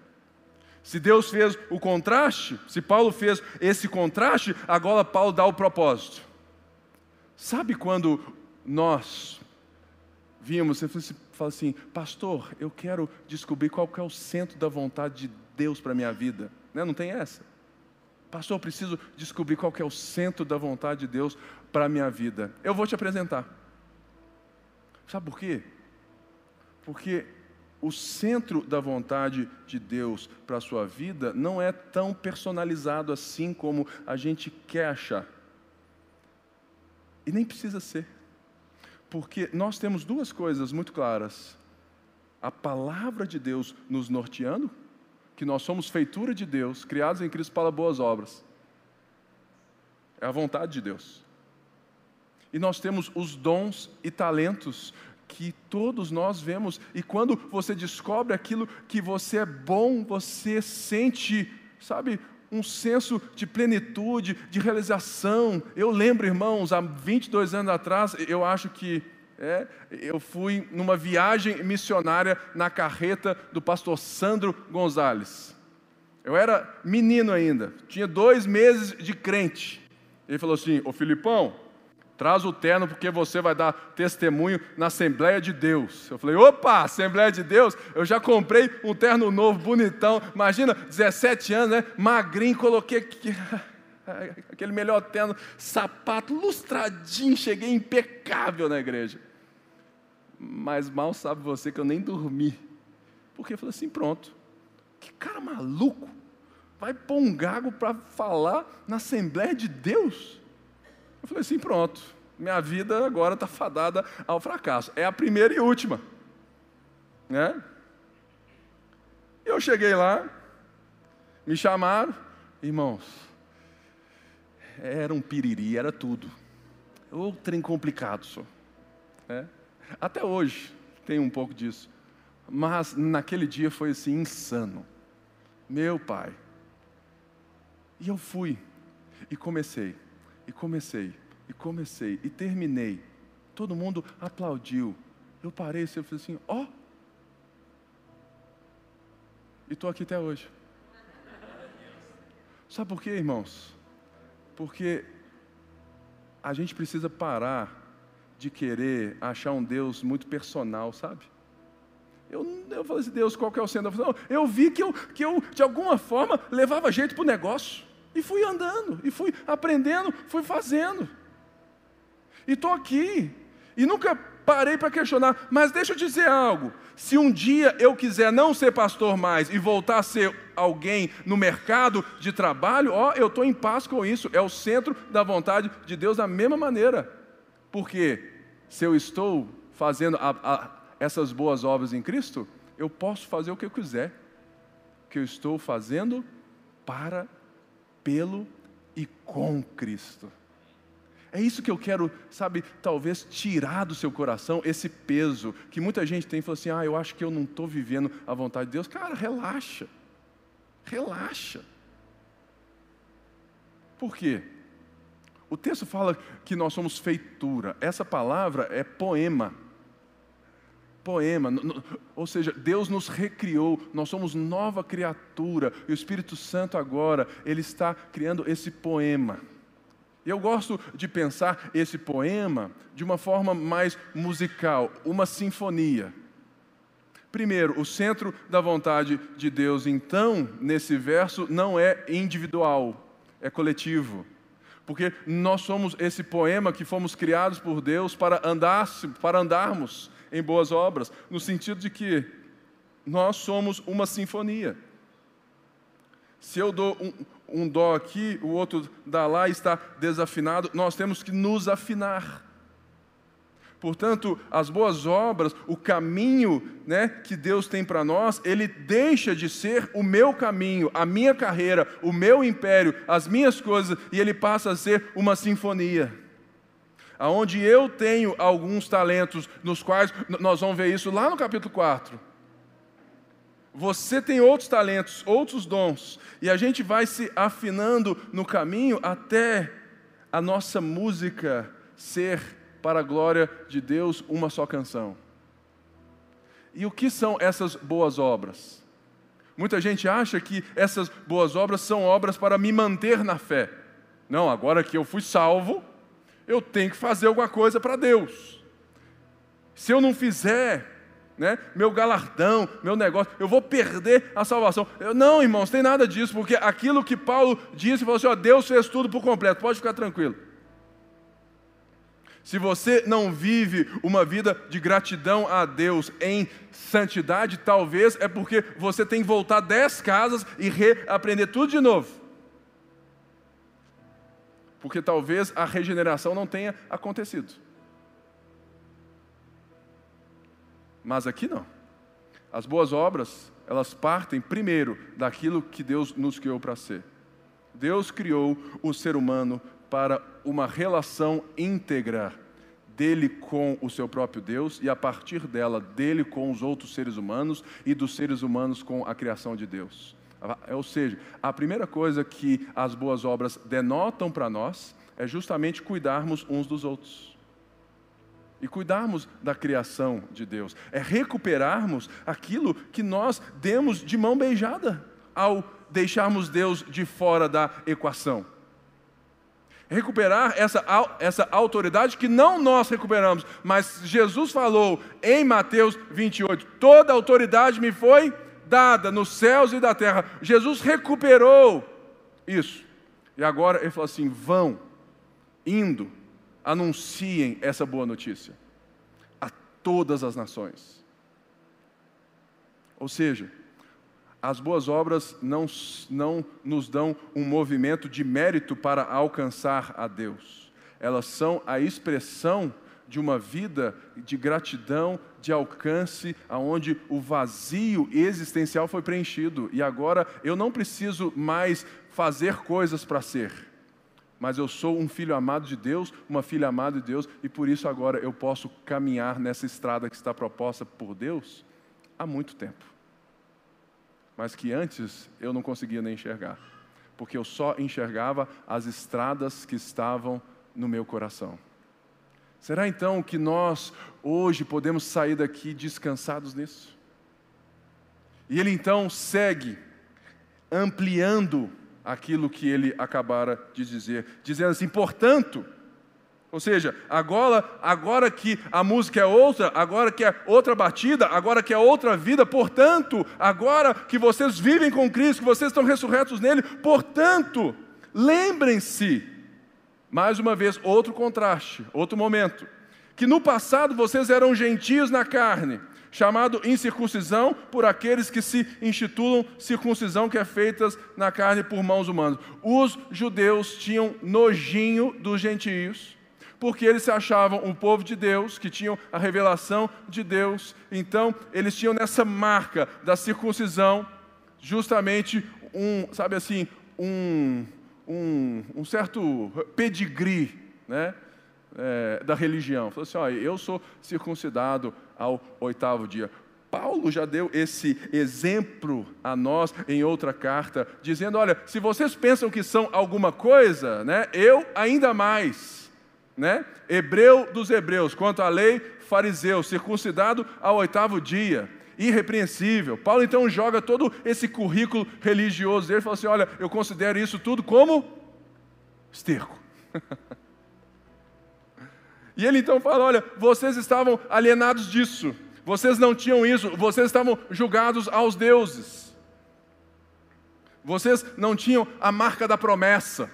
Se Deus fez o contraste, se Paulo fez esse contraste, agora Paulo dá o propósito. Sabe quando nós vimos, você fala assim, pastor, eu quero descobrir qual que é o centro da vontade de Deus para a minha vida. Né? Não tem essa. Pastor, eu preciso descobrir qual é o centro da vontade de Deus para a minha vida. Eu vou te apresentar. Sabe por quê? Porque o centro da vontade de Deus para a sua vida não é tão personalizado assim como a gente quer achar. E nem precisa ser. Porque nós temos duas coisas muito claras: a palavra de Deus nos norteando, que nós somos feitura de Deus, criados em Cristo para boas obras. É a vontade de Deus. E nós temos os dons e talentos que todos nós vemos, e quando você descobre aquilo que você é bom, você sente, sabe, um senso de plenitude, de realização. Eu lembro, irmãos, há 22 anos atrás, eu acho que é, eu fui numa viagem missionária na carreta do pastor Sandro Gonzalez. Eu era menino ainda, tinha dois meses de crente. Ele falou assim: Ô Filipão, Traz o terno porque você vai dar testemunho na Assembleia de Deus. Eu falei, opa, Assembleia de Deus? Eu já comprei um terno novo, bonitão. Imagina, 17 anos, né? Magrinho, coloquei aquele melhor terno, sapato lustradinho, cheguei impecável na igreja. Mas mal sabe você que eu nem dormi. Porque eu falei assim, pronto. Que cara maluco. Vai pôr um gago para falar na Assembleia de Deus? Eu falei assim: pronto, minha vida agora está fadada ao fracasso. É a primeira e última. Né? Eu cheguei lá, me chamaram, irmãos, era um piriri, era tudo. O trem complicado, só. Né? Até hoje tem um pouco disso. Mas naquele dia foi assim, insano. Meu pai. E eu fui e comecei e comecei, e comecei, e terminei. Todo mundo aplaudiu. Eu parei e eu falei assim: ó. Oh! E estou aqui até hoje. Sabe por quê, irmãos? Porque a gente precisa parar de querer achar um Deus muito personal, sabe? Eu, eu falei assim, Deus, qual que é o centro? Eu, eu vi que eu, que eu, de alguma forma, levava jeito para o negócio. E fui andando, e fui aprendendo, fui fazendo. E estou aqui. E nunca parei para questionar. Mas deixa eu dizer algo. Se um dia eu quiser não ser pastor mais e voltar a ser alguém no mercado de trabalho, ó, eu estou em paz com isso. É o centro da vontade de Deus da mesma maneira. Porque se eu estou fazendo a, a, essas boas obras em Cristo, eu posso fazer o que eu quiser. Que eu estou fazendo para pelo e com Cristo. É isso que eu quero, sabe, talvez tirar do seu coração esse peso que muita gente tem e fala assim: ah, eu acho que eu não estou vivendo a vontade de Deus. Cara, relaxa. Relaxa. Por quê? O texto fala que nós somos feitura. Essa palavra é poema poema, ou seja, Deus nos recriou, nós somos nova criatura, e o Espírito Santo agora, ele está criando esse poema. Eu gosto de pensar esse poema de uma forma mais musical, uma sinfonia. Primeiro, o centro da vontade de Deus, então, nesse verso, não é individual, é coletivo. Porque nós somos esse poema que fomos criados por Deus para, andar, para andarmos em boas obras, no sentido de que nós somos uma sinfonia. Se eu dou um, um dó aqui, o outro dá lá está desafinado, nós temos que nos afinar. Portanto, as boas obras, o caminho né, que Deus tem para nós, ele deixa de ser o meu caminho, a minha carreira, o meu império, as minhas coisas, e ele passa a ser uma sinfonia aonde eu tenho alguns talentos, nos quais nós vamos ver isso lá no capítulo 4. Você tem outros talentos, outros dons, e a gente vai se afinando no caminho até a nossa música ser, para a glória de Deus, uma só canção. E o que são essas boas obras? Muita gente acha que essas boas obras são obras para me manter na fé. Não, agora que eu fui salvo, eu tenho que fazer alguma coisa para Deus. Se eu não fizer, né, meu galardão, meu negócio, eu vou perder a salvação. Eu, não, irmãos, tem nada disso, porque aquilo que Paulo disse, falou assim: ó, Deus fez tudo por completo, pode ficar tranquilo. Se você não vive uma vida de gratidão a Deus em santidade, talvez é porque você tem que voltar dez casas e reaprender tudo de novo porque talvez a regeneração não tenha acontecido. Mas aqui não. As boas obras, elas partem primeiro daquilo que Deus nos criou para ser. Deus criou o ser humano para uma relação íntegra dele com o seu próprio Deus e a partir dela dele com os outros seres humanos e dos seres humanos com a criação de Deus. Ou seja, a primeira coisa que as boas obras denotam para nós é justamente cuidarmos uns dos outros. E cuidarmos da criação de Deus, é recuperarmos aquilo que nós demos de mão beijada ao deixarmos Deus de fora da equação recuperar essa, essa autoridade que não nós recuperamos, mas Jesus falou em Mateus 28: toda autoridade me foi dada nos céus e da terra. Jesus recuperou isso. E agora ele falou assim: vão, indo, anunciem essa boa notícia a todas as nações. Ou seja, as boas obras não, não nos dão um movimento de mérito para alcançar a Deus. Elas são a expressão de uma vida de gratidão, de alcance, aonde o vazio existencial foi preenchido. E agora eu não preciso mais fazer coisas para ser, mas eu sou um filho amado de Deus, uma filha amada de Deus, e por isso agora eu posso caminhar nessa estrada que está proposta por Deus há muito tempo mas que antes eu não conseguia nem enxergar, porque eu só enxergava as estradas que estavam no meu coração. Será então que nós hoje podemos sair daqui descansados nisso? E ele então segue ampliando aquilo que ele acabara de dizer, dizendo assim: portanto, ou seja, agora, agora que a música é outra, agora que é outra batida, agora que é outra vida, portanto, agora que vocês vivem com Cristo, que vocês estão ressurretos nele, portanto, lembrem-se, mais uma vez, outro contraste, outro momento, que no passado vocês eram gentios na carne, chamado incircuncisão por aqueles que se institulam circuncisão que é feita na carne por mãos humanas. Os judeus tinham nojinho dos gentios porque eles se achavam um povo de Deus, que tinham a revelação de Deus, então eles tinham nessa marca da circuncisão, justamente um, sabe assim, um, um, um certo pedigree, né? É, da religião. Falou assim: olha, eu sou circuncidado ao oitavo dia. Paulo já deu esse exemplo a nós em outra carta, dizendo: olha, se vocês pensam que são alguma coisa, né, eu ainda mais né? Hebreu dos hebreus, quanto à lei, fariseu, circuncidado ao oitavo dia, irrepreensível. Paulo então joga todo esse currículo religioso dele e fala assim: olha, eu considero isso tudo como esterco. e ele então fala: olha, vocês estavam alienados disso, vocês não tinham isso, vocês estavam julgados aos deuses, vocês não tinham a marca da promessa.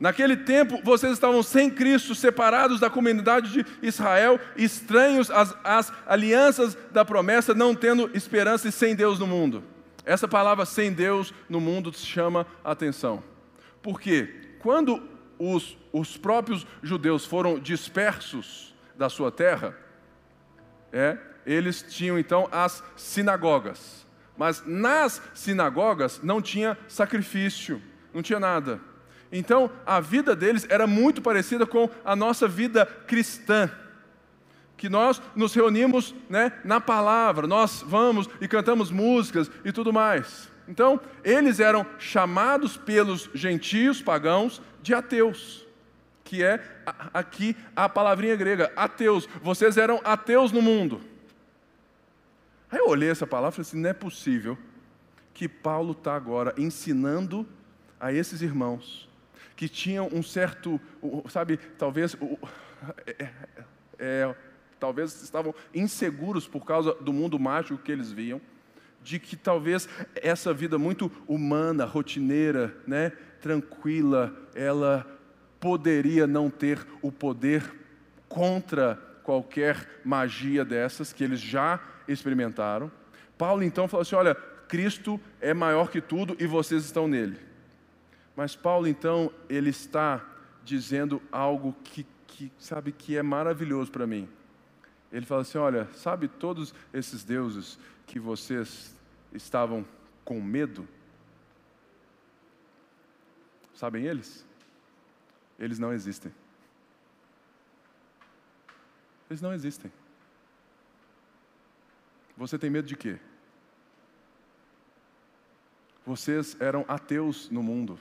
Naquele tempo, vocês estavam sem Cristo, separados da comunidade de Israel, estranhos às, às, alianças da promessa, não tendo esperança e sem Deus no mundo. Essa palavra sem Deus no mundo chama a atenção. Porque quando os, os próprios judeus foram dispersos da sua terra, é, eles tinham então as sinagogas. Mas nas sinagogas não tinha sacrifício, não tinha nada. Então, a vida deles era muito parecida com a nossa vida cristã. Que nós nos reunimos né, na palavra, nós vamos e cantamos músicas e tudo mais. Então, eles eram chamados pelos gentios pagãos de ateus, que é aqui a palavrinha grega, ateus. Vocês eram ateus no mundo. Aí eu olhei essa palavra e falei assim: não é possível que Paulo está agora ensinando a esses irmãos que tinham um certo, sabe, talvez, é, é, é, talvez estavam inseguros por causa do mundo mágico que eles viam, de que talvez essa vida muito humana, rotineira, né, tranquila, ela poderia não ter o poder contra qualquer magia dessas que eles já experimentaram. Paulo então falou assim: olha, Cristo é maior que tudo e vocês estão nele. Mas Paulo, então, ele está dizendo algo que, que sabe, que é maravilhoso para mim. Ele fala assim: olha, sabe todos esses deuses que vocês estavam com medo? Sabem eles? Eles não existem. Eles não existem. Você tem medo de quê? Vocês eram ateus no mundo.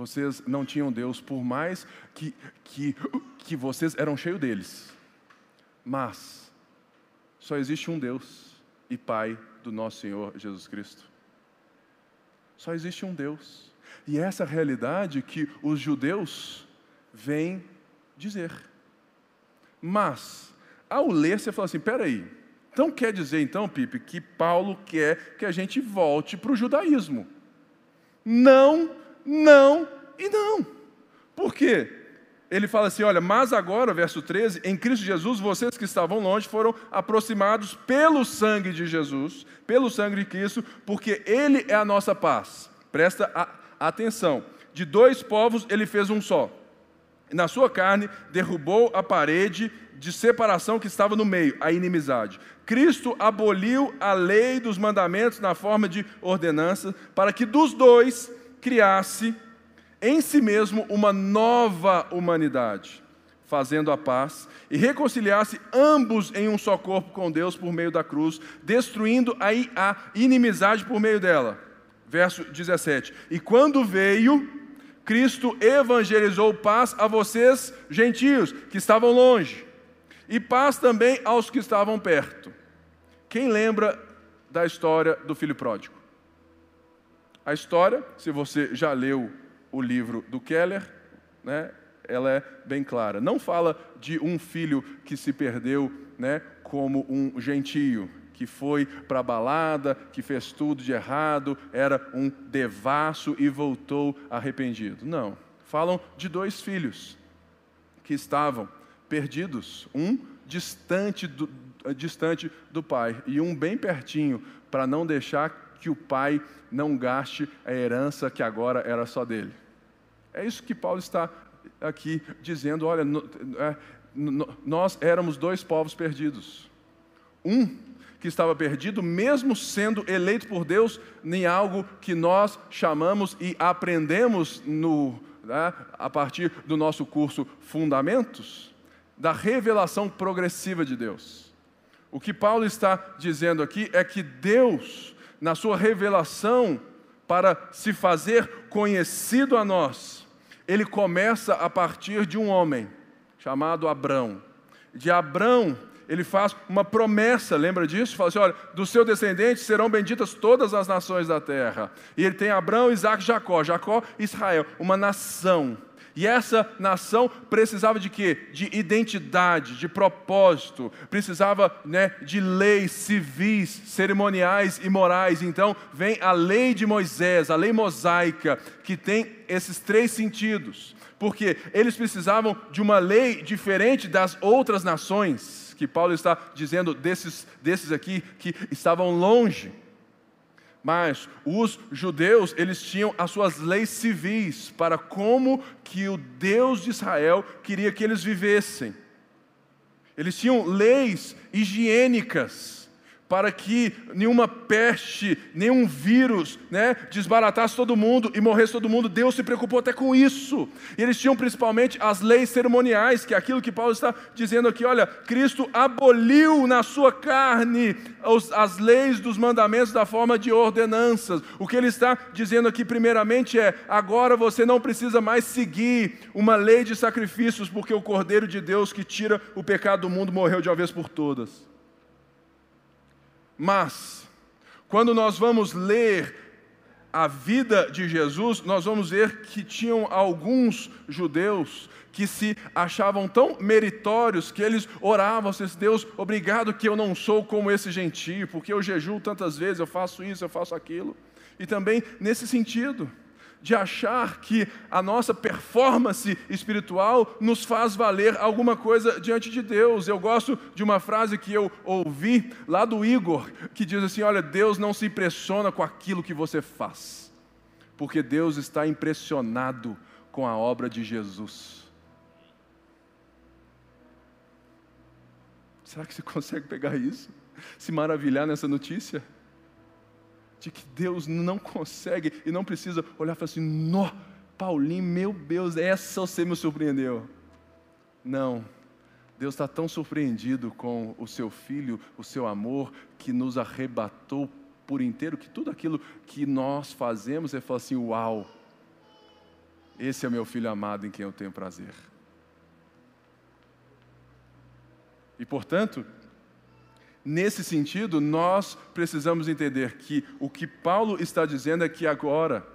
Vocês não tinham Deus, por mais que, que, que vocês eram cheios deles. Mas só existe um Deus e Pai do nosso Senhor Jesus Cristo. Só existe um Deus. E é essa realidade que os judeus vêm dizer. Mas, ao ler, você fala assim: peraí, então quer dizer, então, Pipe, que Paulo quer que a gente volte para o judaísmo. Não, não e não. Por quê? Ele fala assim: olha, mas agora, verso 13, em Cristo Jesus, vocês que estavam longe foram aproximados pelo sangue de Jesus, pelo sangue de Cristo, porque Ele é a nossa paz. Presta atenção: de dois povos ele fez um só. Na sua carne derrubou a parede de separação que estava no meio, a inimizade. Cristo aboliu a lei dos mandamentos na forma de ordenança, para que dos dois criasse em si mesmo uma nova humanidade, fazendo a paz e reconciliasse ambos em um só corpo com Deus por meio da cruz, destruindo aí a inimizade por meio dela. Verso 17: E quando veio, Cristo evangelizou paz a vocês, gentios, que estavam longe, e paz também aos que estavam perto. Quem lembra da história do filho pródigo? A história, se você já leu o livro do Keller, né, ela é bem clara. Não fala de um filho que se perdeu né, como um gentio, que foi para a balada, que fez tudo de errado, era um devasso e voltou arrependido. Não. Falam de dois filhos que estavam perdidos, um distante do, distante do pai e um bem pertinho, para não deixar que o pai não gaste a herança que agora era só dele. É isso que Paulo está aqui dizendo: olha, é, nós éramos dois povos perdidos. Um que estava perdido, mesmo sendo eleito por Deus em algo que nós chamamos e aprendemos no, né, a partir do nosso curso Fundamentos, da revelação progressiva de Deus. O que Paulo está dizendo aqui é que Deus, na sua revelação, para se fazer conhecido a nós, ele começa a partir de um homem chamado Abrão. De Abrão, ele faz uma promessa, lembra disso? Fala assim: olha, do seu descendente serão benditas todas as nações da terra. E ele tem Abraão, Isaac Jacó. Jacó, Israel, uma nação. E essa nação precisava de quê? De identidade, de propósito, precisava né, de leis civis, cerimoniais e morais. Então vem a lei de Moisés, a lei mosaica, que tem esses três sentidos. Porque eles precisavam de uma lei diferente das outras nações que Paulo está dizendo desses, desses aqui que estavam longe. Mas os judeus, eles tinham as suas leis civis para como que o Deus de Israel queria que eles vivessem. Eles tinham leis higiênicas para que nenhuma peste, nenhum vírus, né, desbaratasse todo mundo e morresse todo mundo. Deus se preocupou até com isso. E eles tinham principalmente as leis cerimoniais, que é aquilo que Paulo está dizendo aqui. Olha, Cristo aboliu na sua carne as leis dos mandamentos da forma de ordenanças. O que ele está dizendo aqui, primeiramente, é: agora você não precisa mais seguir uma lei de sacrifícios, porque o Cordeiro de Deus que tira o pecado do mundo morreu de uma vez por todas. Mas, quando nós vamos ler a vida de Jesus, nós vamos ver que tinham alguns judeus que se achavam tão meritórios que eles oravam, assim, Deus, obrigado que eu não sou como esse gentio, porque eu jejuo tantas vezes, eu faço isso, eu faço aquilo. E também nesse sentido, de achar que a nossa performance espiritual nos faz valer alguma coisa diante de Deus. Eu gosto de uma frase que eu ouvi lá do Igor, que diz assim: Olha, Deus não se impressiona com aquilo que você faz, porque Deus está impressionado com a obra de Jesus. Será que você consegue pegar isso? Se maravilhar nessa notícia? De que Deus não consegue e não precisa olhar e falar assim: Nó, Paulinho, meu Deus, essa você me surpreendeu. Não. Deus está tão surpreendido com o seu filho, o seu amor, que nos arrebatou por inteiro, que tudo aquilo que nós fazemos, ele fala assim: Uau, esse é meu filho amado em quem eu tenho prazer. E portanto, nesse sentido, nós precisamos entender que o que Paulo está dizendo é que agora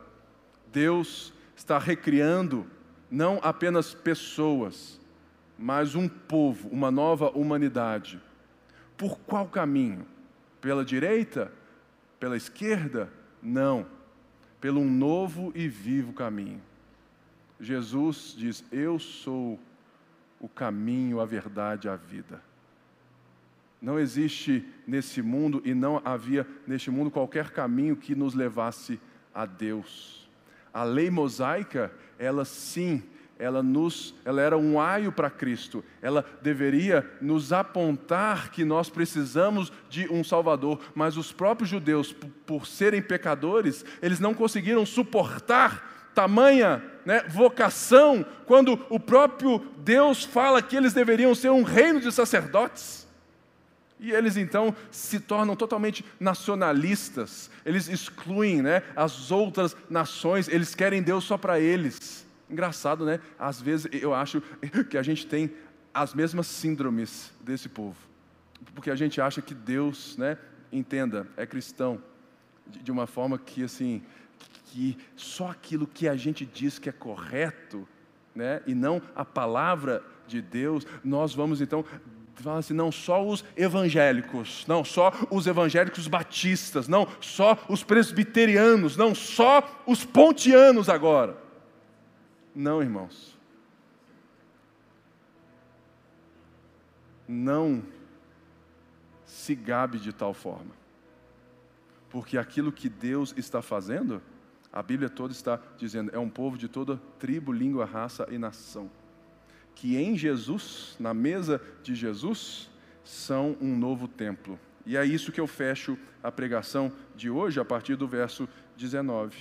Deus está recriando não apenas pessoas, mas um povo, uma nova humanidade. Por qual caminho? Pela direita? Pela esquerda? Não. Pelo um novo e vivo caminho. Jesus diz: Eu sou o caminho, a verdade, a vida. Não existe nesse mundo e não havia neste mundo qualquer caminho que nos levasse a Deus. A lei mosaica, ela sim, ela nos, ela era um aio para Cristo. Ela deveria nos apontar que nós precisamos de um Salvador, mas os próprios judeus, por, serem pecadores, eles não conseguiram suportar tamanha né, vocação quando o próprio Deus fala que eles deveriam ser um reino de sacerdotes. E eles então se tornam totalmente nacionalistas, eles excluem né, as outras nações, eles querem Deus só para eles. Engraçado, né? Às vezes eu acho que a gente tem as mesmas síndromes desse povo, porque a gente acha que Deus, né, entenda, é cristão, de uma forma que assim, que só aquilo que a gente diz que é correto, né, e não a palavra de Deus, nós vamos então fala assim, não só os evangélicos, não só os evangélicos batistas, não só os presbiterianos, não só os pontianos agora. Não, irmãos. Não se gabe de tal forma. Porque aquilo que Deus está fazendo, a Bíblia toda está dizendo, é um povo de toda tribo, língua, raça e nação que em Jesus, na mesa de Jesus, são um novo templo. E é isso que eu fecho a pregação de hoje, a partir do verso 19.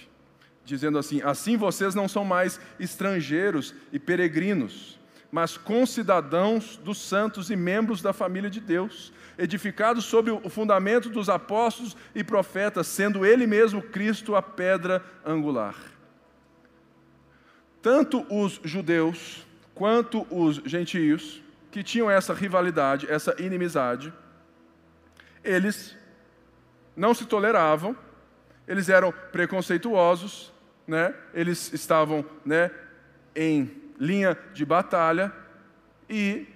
Dizendo assim: Assim vocês não são mais estrangeiros e peregrinos, mas concidadãos dos santos e membros da família de Deus, edificados sobre o fundamento dos apóstolos e profetas, sendo Ele mesmo Cristo a pedra angular. Tanto os judeus quanto os gentios, que tinham essa rivalidade, essa inimizade, eles não se toleravam, eles eram preconceituosos, né? eles estavam né, em linha de batalha, e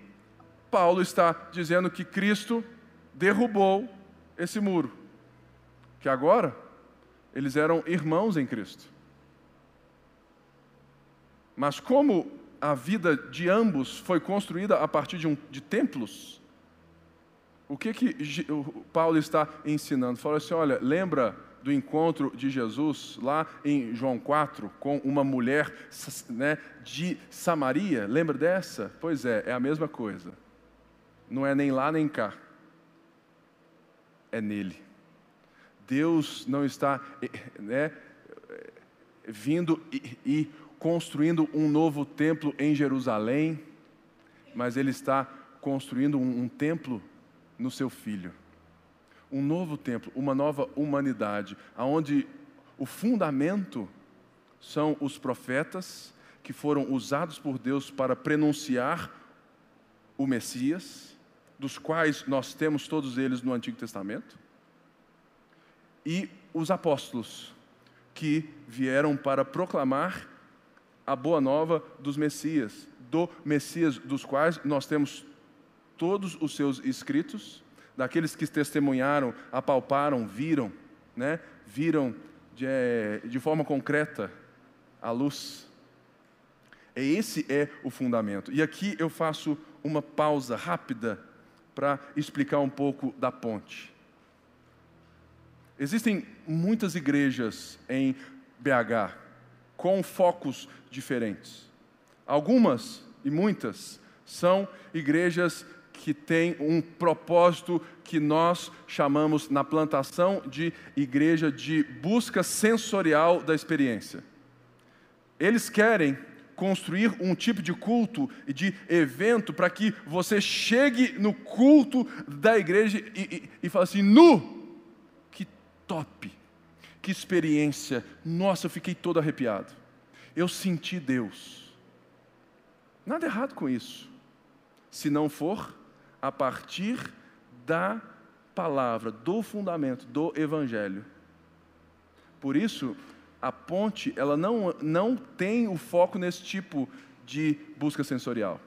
Paulo está dizendo que Cristo derrubou esse muro, que agora eles eram irmãos em Cristo. Mas como a vida de ambos foi construída a partir de, um, de templos? O que que Paulo está ensinando? Fala assim, olha, lembra do encontro de Jesus lá em João 4 com uma mulher né, de Samaria? Lembra dessa? Pois é, é a mesma coisa. Não é nem lá nem cá. É nele. Deus não está né, vindo e, e construindo um novo templo em Jerusalém, mas ele está construindo um, um templo no seu filho. Um novo templo, uma nova humanidade, aonde o fundamento são os profetas que foram usados por Deus para prenunciar o Messias, dos quais nós temos todos eles no Antigo Testamento, e os apóstolos que vieram para proclamar a boa nova dos Messias, do Messias dos quais nós temos todos os seus escritos, daqueles que testemunharam, apalparam, viram, né? viram de, eh, de forma concreta a luz. Esse é o fundamento. E aqui eu faço uma pausa rápida para explicar um pouco da ponte. Existem muitas igrejas em BH, com focos diferentes. Algumas e muitas são igrejas que tem um propósito que nós chamamos na plantação de igreja de busca sensorial da experiência. Eles querem construir um tipo de culto e de evento para que você chegue no culto da igreja e, e, e fale assim: nu, que top, que experiência, nossa, eu fiquei todo arrepiado, eu senti Deus. Nada errado com isso, se não for a partir da palavra, do fundamento, do evangelho. Por isso, a ponte ela não, não tem o foco nesse tipo de busca sensorial.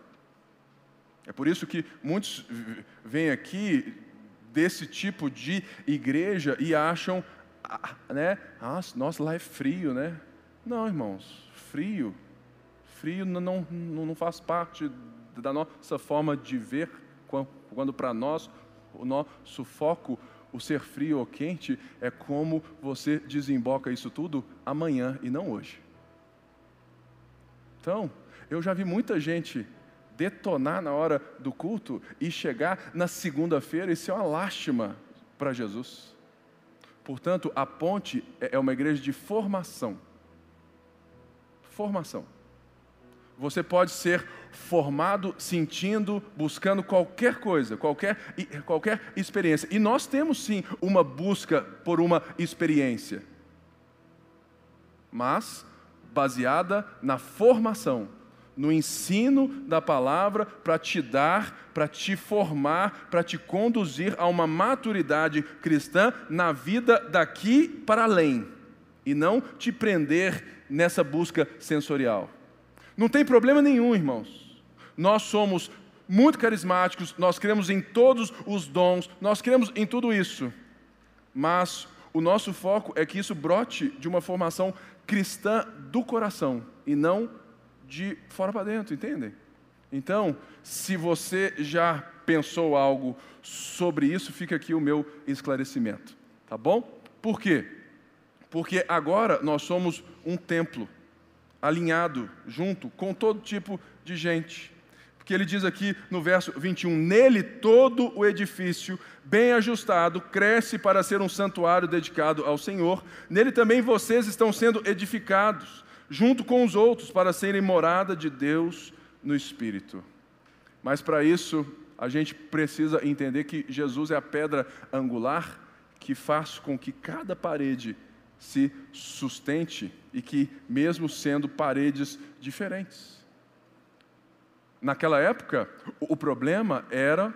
É por isso que muitos vêm aqui desse tipo de igreja e acham, ah, né? nossa, lá é frio, né? Não, irmãos, frio, frio não, não, não faz parte da nossa forma de ver, quando para nós o nosso foco o ser frio ou quente é como você desemboca isso tudo amanhã e não hoje. Então, eu já vi muita gente detonar na hora do culto e chegar na segunda-feira e ser uma lástima para Jesus. Portanto, a ponte é, é uma igreja de formação. Formação. Você pode ser formado, sentindo, buscando qualquer coisa, qualquer, qualquer experiência. E nós temos sim uma busca por uma experiência, mas baseada na formação, no ensino da palavra para te dar, para te formar, para te conduzir a uma maturidade cristã na vida daqui para além, e não te prender nessa busca sensorial. Não tem problema nenhum, irmãos. Nós somos muito carismáticos, nós cremos em todos os dons, nós cremos em tudo isso. Mas o nosso foco é que isso brote de uma formação cristã do coração e não de fora para dentro, entendem? Então, se você já pensou algo sobre isso, fica aqui o meu esclarecimento, tá bom? Por quê? Porque agora nós somos um templo alinhado, junto com todo tipo de gente. Porque ele diz aqui no verso 21: Nele todo o edifício, bem ajustado, cresce para ser um santuário dedicado ao Senhor. Nele também vocês estão sendo edificados, junto com os outros, para serem morada de Deus no Espírito. Mas para isso, a gente precisa entender que Jesus é a pedra angular que faz com que cada parede se sustente e que, mesmo sendo paredes diferentes. Naquela época, o problema era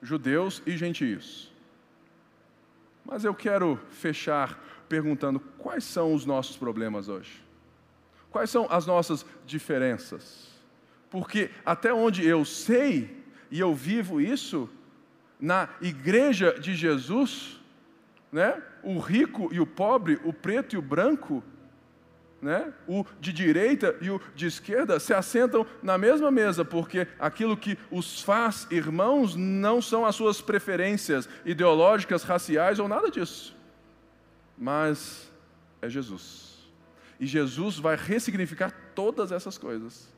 judeus e gentios. Mas eu quero fechar perguntando quais são os nossos problemas hoje? Quais são as nossas diferenças? Porque até onde eu sei e eu vivo isso, na igreja de Jesus, né? o rico e o pobre, o preto e o branco, né? o de direita e o de esquerda, se assentam na mesma mesa, porque aquilo que os faz irmãos não são as suas preferências ideológicas, raciais ou nada disso, mas é Jesus. E Jesus vai ressignificar todas essas coisas.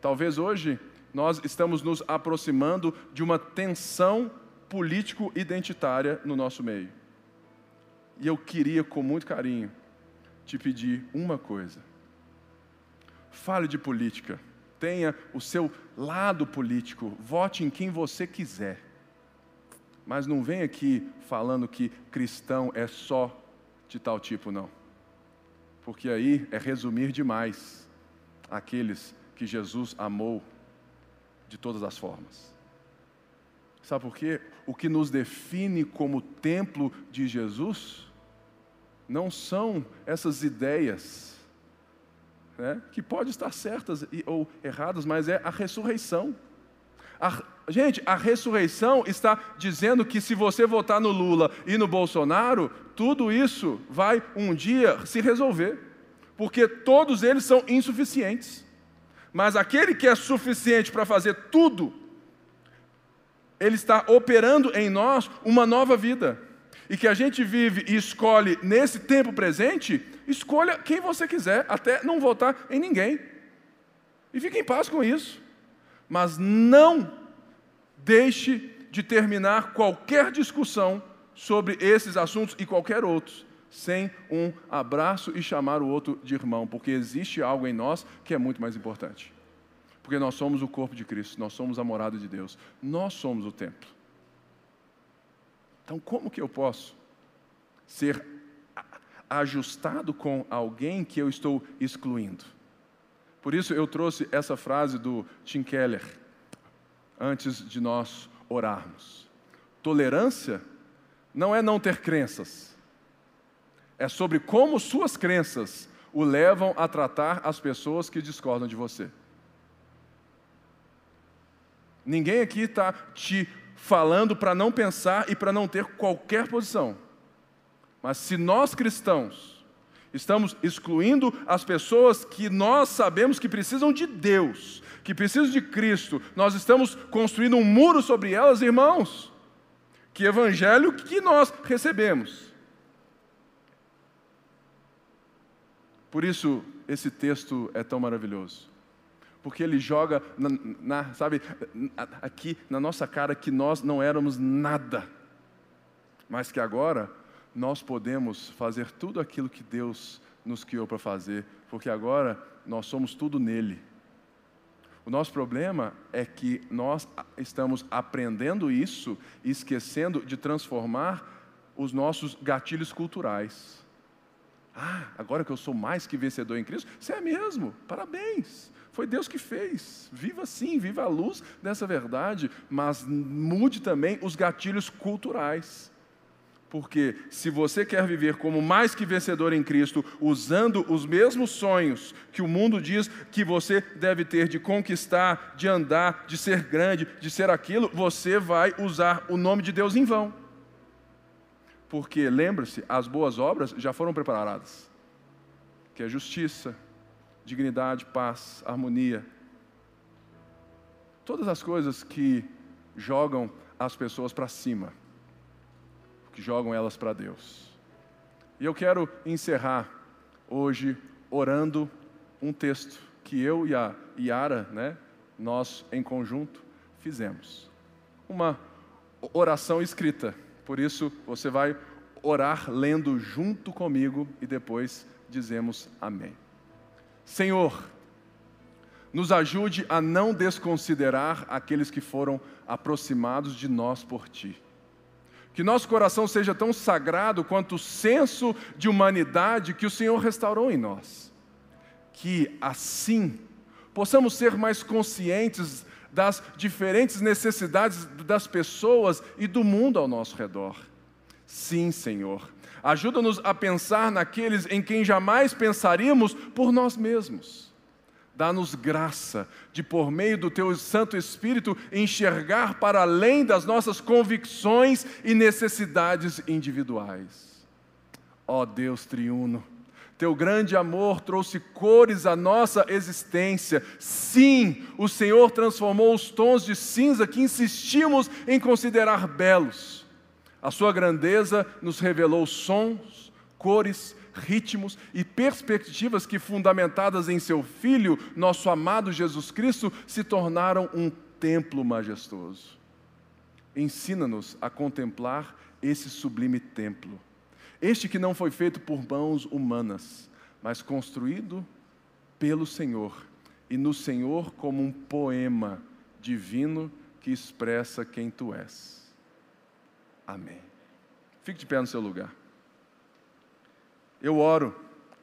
Talvez hoje nós estamos nos aproximando de uma tensão político-identitária no nosso meio. E eu queria, com muito carinho, te pedir uma coisa. Fale de política, tenha o seu lado político, vote em quem você quiser. Mas não venha aqui falando que cristão é só de tal tipo, não. Porque aí é resumir demais aqueles que Jesus amou de todas as formas. Sabe por quê? O que nos define como templo de Jesus não são essas ideias, né, que podem estar certas ou erradas, mas é a ressurreição. A, gente, a ressurreição está dizendo que se você votar no Lula e no Bolsonaro, tudo isso vai um dia se resolver, porque todos eles são insuficientes. Mas aquele que é suficiente para fazer tudo, ele está operando em nós uma nova vida e que a gente vive e escolhe nesse tempo presente, escolha quem você quiser, até não votar em ninguém. E fique em paz com isso. Mas não Deixe de terminar qualquer discussão sobre esses assuntos e qualquer outros sem um abraço e chamar o outro de irmão, porque existe algo em nós que é muito mais importante. Porque nós somos o corpo de Cristo, nós somos a morada de Deus, nós somos o templo. Então, como que eu posso ser ajustado com alguém que eu estou excluindo? Por isso eu trouxe essa frase do Tim Keller antes de nós orarmos. Tolerância não é não ter crenças, é sobre como suas crenças o levam a tratar as pessoas que discordam de você. Ninguém aqui está te falando para não pensar e para não ter qualquer posição. Mas se nós cristãos estamos excluindo as pessoas que nós sabemos que precisam de Deus, que precisam de Cristo, nós estamos construindo um muro sobre elas, irmãos. Que evangelho que nós recebemos? Por isso, esse texto é tão maravilhoso. Porque ele joga, na, na, sabe, aqui na nossa cara que nós não éramos nada, mas que agora nós podemos fazer tudo aquilo que Deus nos criou para fazer, porque agora nós somos tudo nele. O nosso problema é que nós estamos aprendendo isso e esquecendo de transformar os nossos gatilhos culturais. Ah, agora que eu sou mais que vencedor em Cristo, você é mesmo, parabéns. Foi Deus que fez. Viva sim, viva a luz dessa verdade, mas mude também os gatilhos culturais. Porque se você quer viver como mais que vencedor em Cristo, usando os mesmos sonhos que o mundo diz que você deve ter de conquistar, de andar, de ser grande, de ser aquilo, você vai usar o nome de Deus em vão. Porque lembre-se, as boas obras já foram preparadas. Que é justiça, dignidade, paz, harmonia. Todas as coisas que jogam as pessoas para cima que jogam elas para Deus. E eu quero encerrar hoje orando um texto que eu e a Yara, né, nós em conjunto fizemos. Uma oração escrita. Por isso você vai orar lendo junto comigo e depois dizemos amém. Senhor, nos ajude a não desconsiderar aqueles que foram aproximados de nós por ti. Que nosso coração seja tão sagrado quanto o senso de humanidade que o Senhor restaurou em nós. Que assim possamos ser mais conscientes das diferentes necessidades das pessoas e do mundo ao nosso redor. Sim, Senhor. Ajuda-nos a pensar naqueles em quem jamais pensaríamos por nós mesmos Dá-nos graça de, por meio do Teu Santo Espírito, enxergar para além das nossas convicções e necessidades individuais. Ó Deus triuno, Teu grande amor trouxe cores à nossa existência. Sim, o Senhor transformou os tons de cinza que insistimos em considerar belos. A Sua grandeza nos revelou sons, cores, ritmos e perspectivas que, fundamentadas em seu Filho, nosso amado Jesus Cristo, se tornaram um templo majestoso. Ensina-nos a contemplar esse sublime templo, este que não foi feito por mãos humanas, mas construído pelo Senhor, e no Senhor como um poema divino que expressa quem tu és. Amém. Fique de pé no seu lugar. Eu oro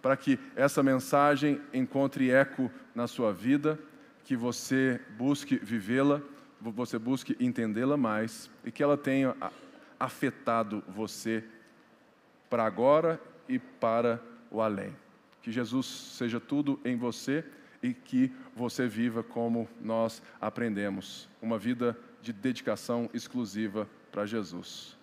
para que essa mensagem encontre eco na sua vida, que você busque vivê-la, você busque entendê-la mais e que ela tenha afetado você para agora e para o além. Que Jesus seja tudo em você e que você viva como nós aprendemos, uma vida de dedicação exclusiva para Jesus.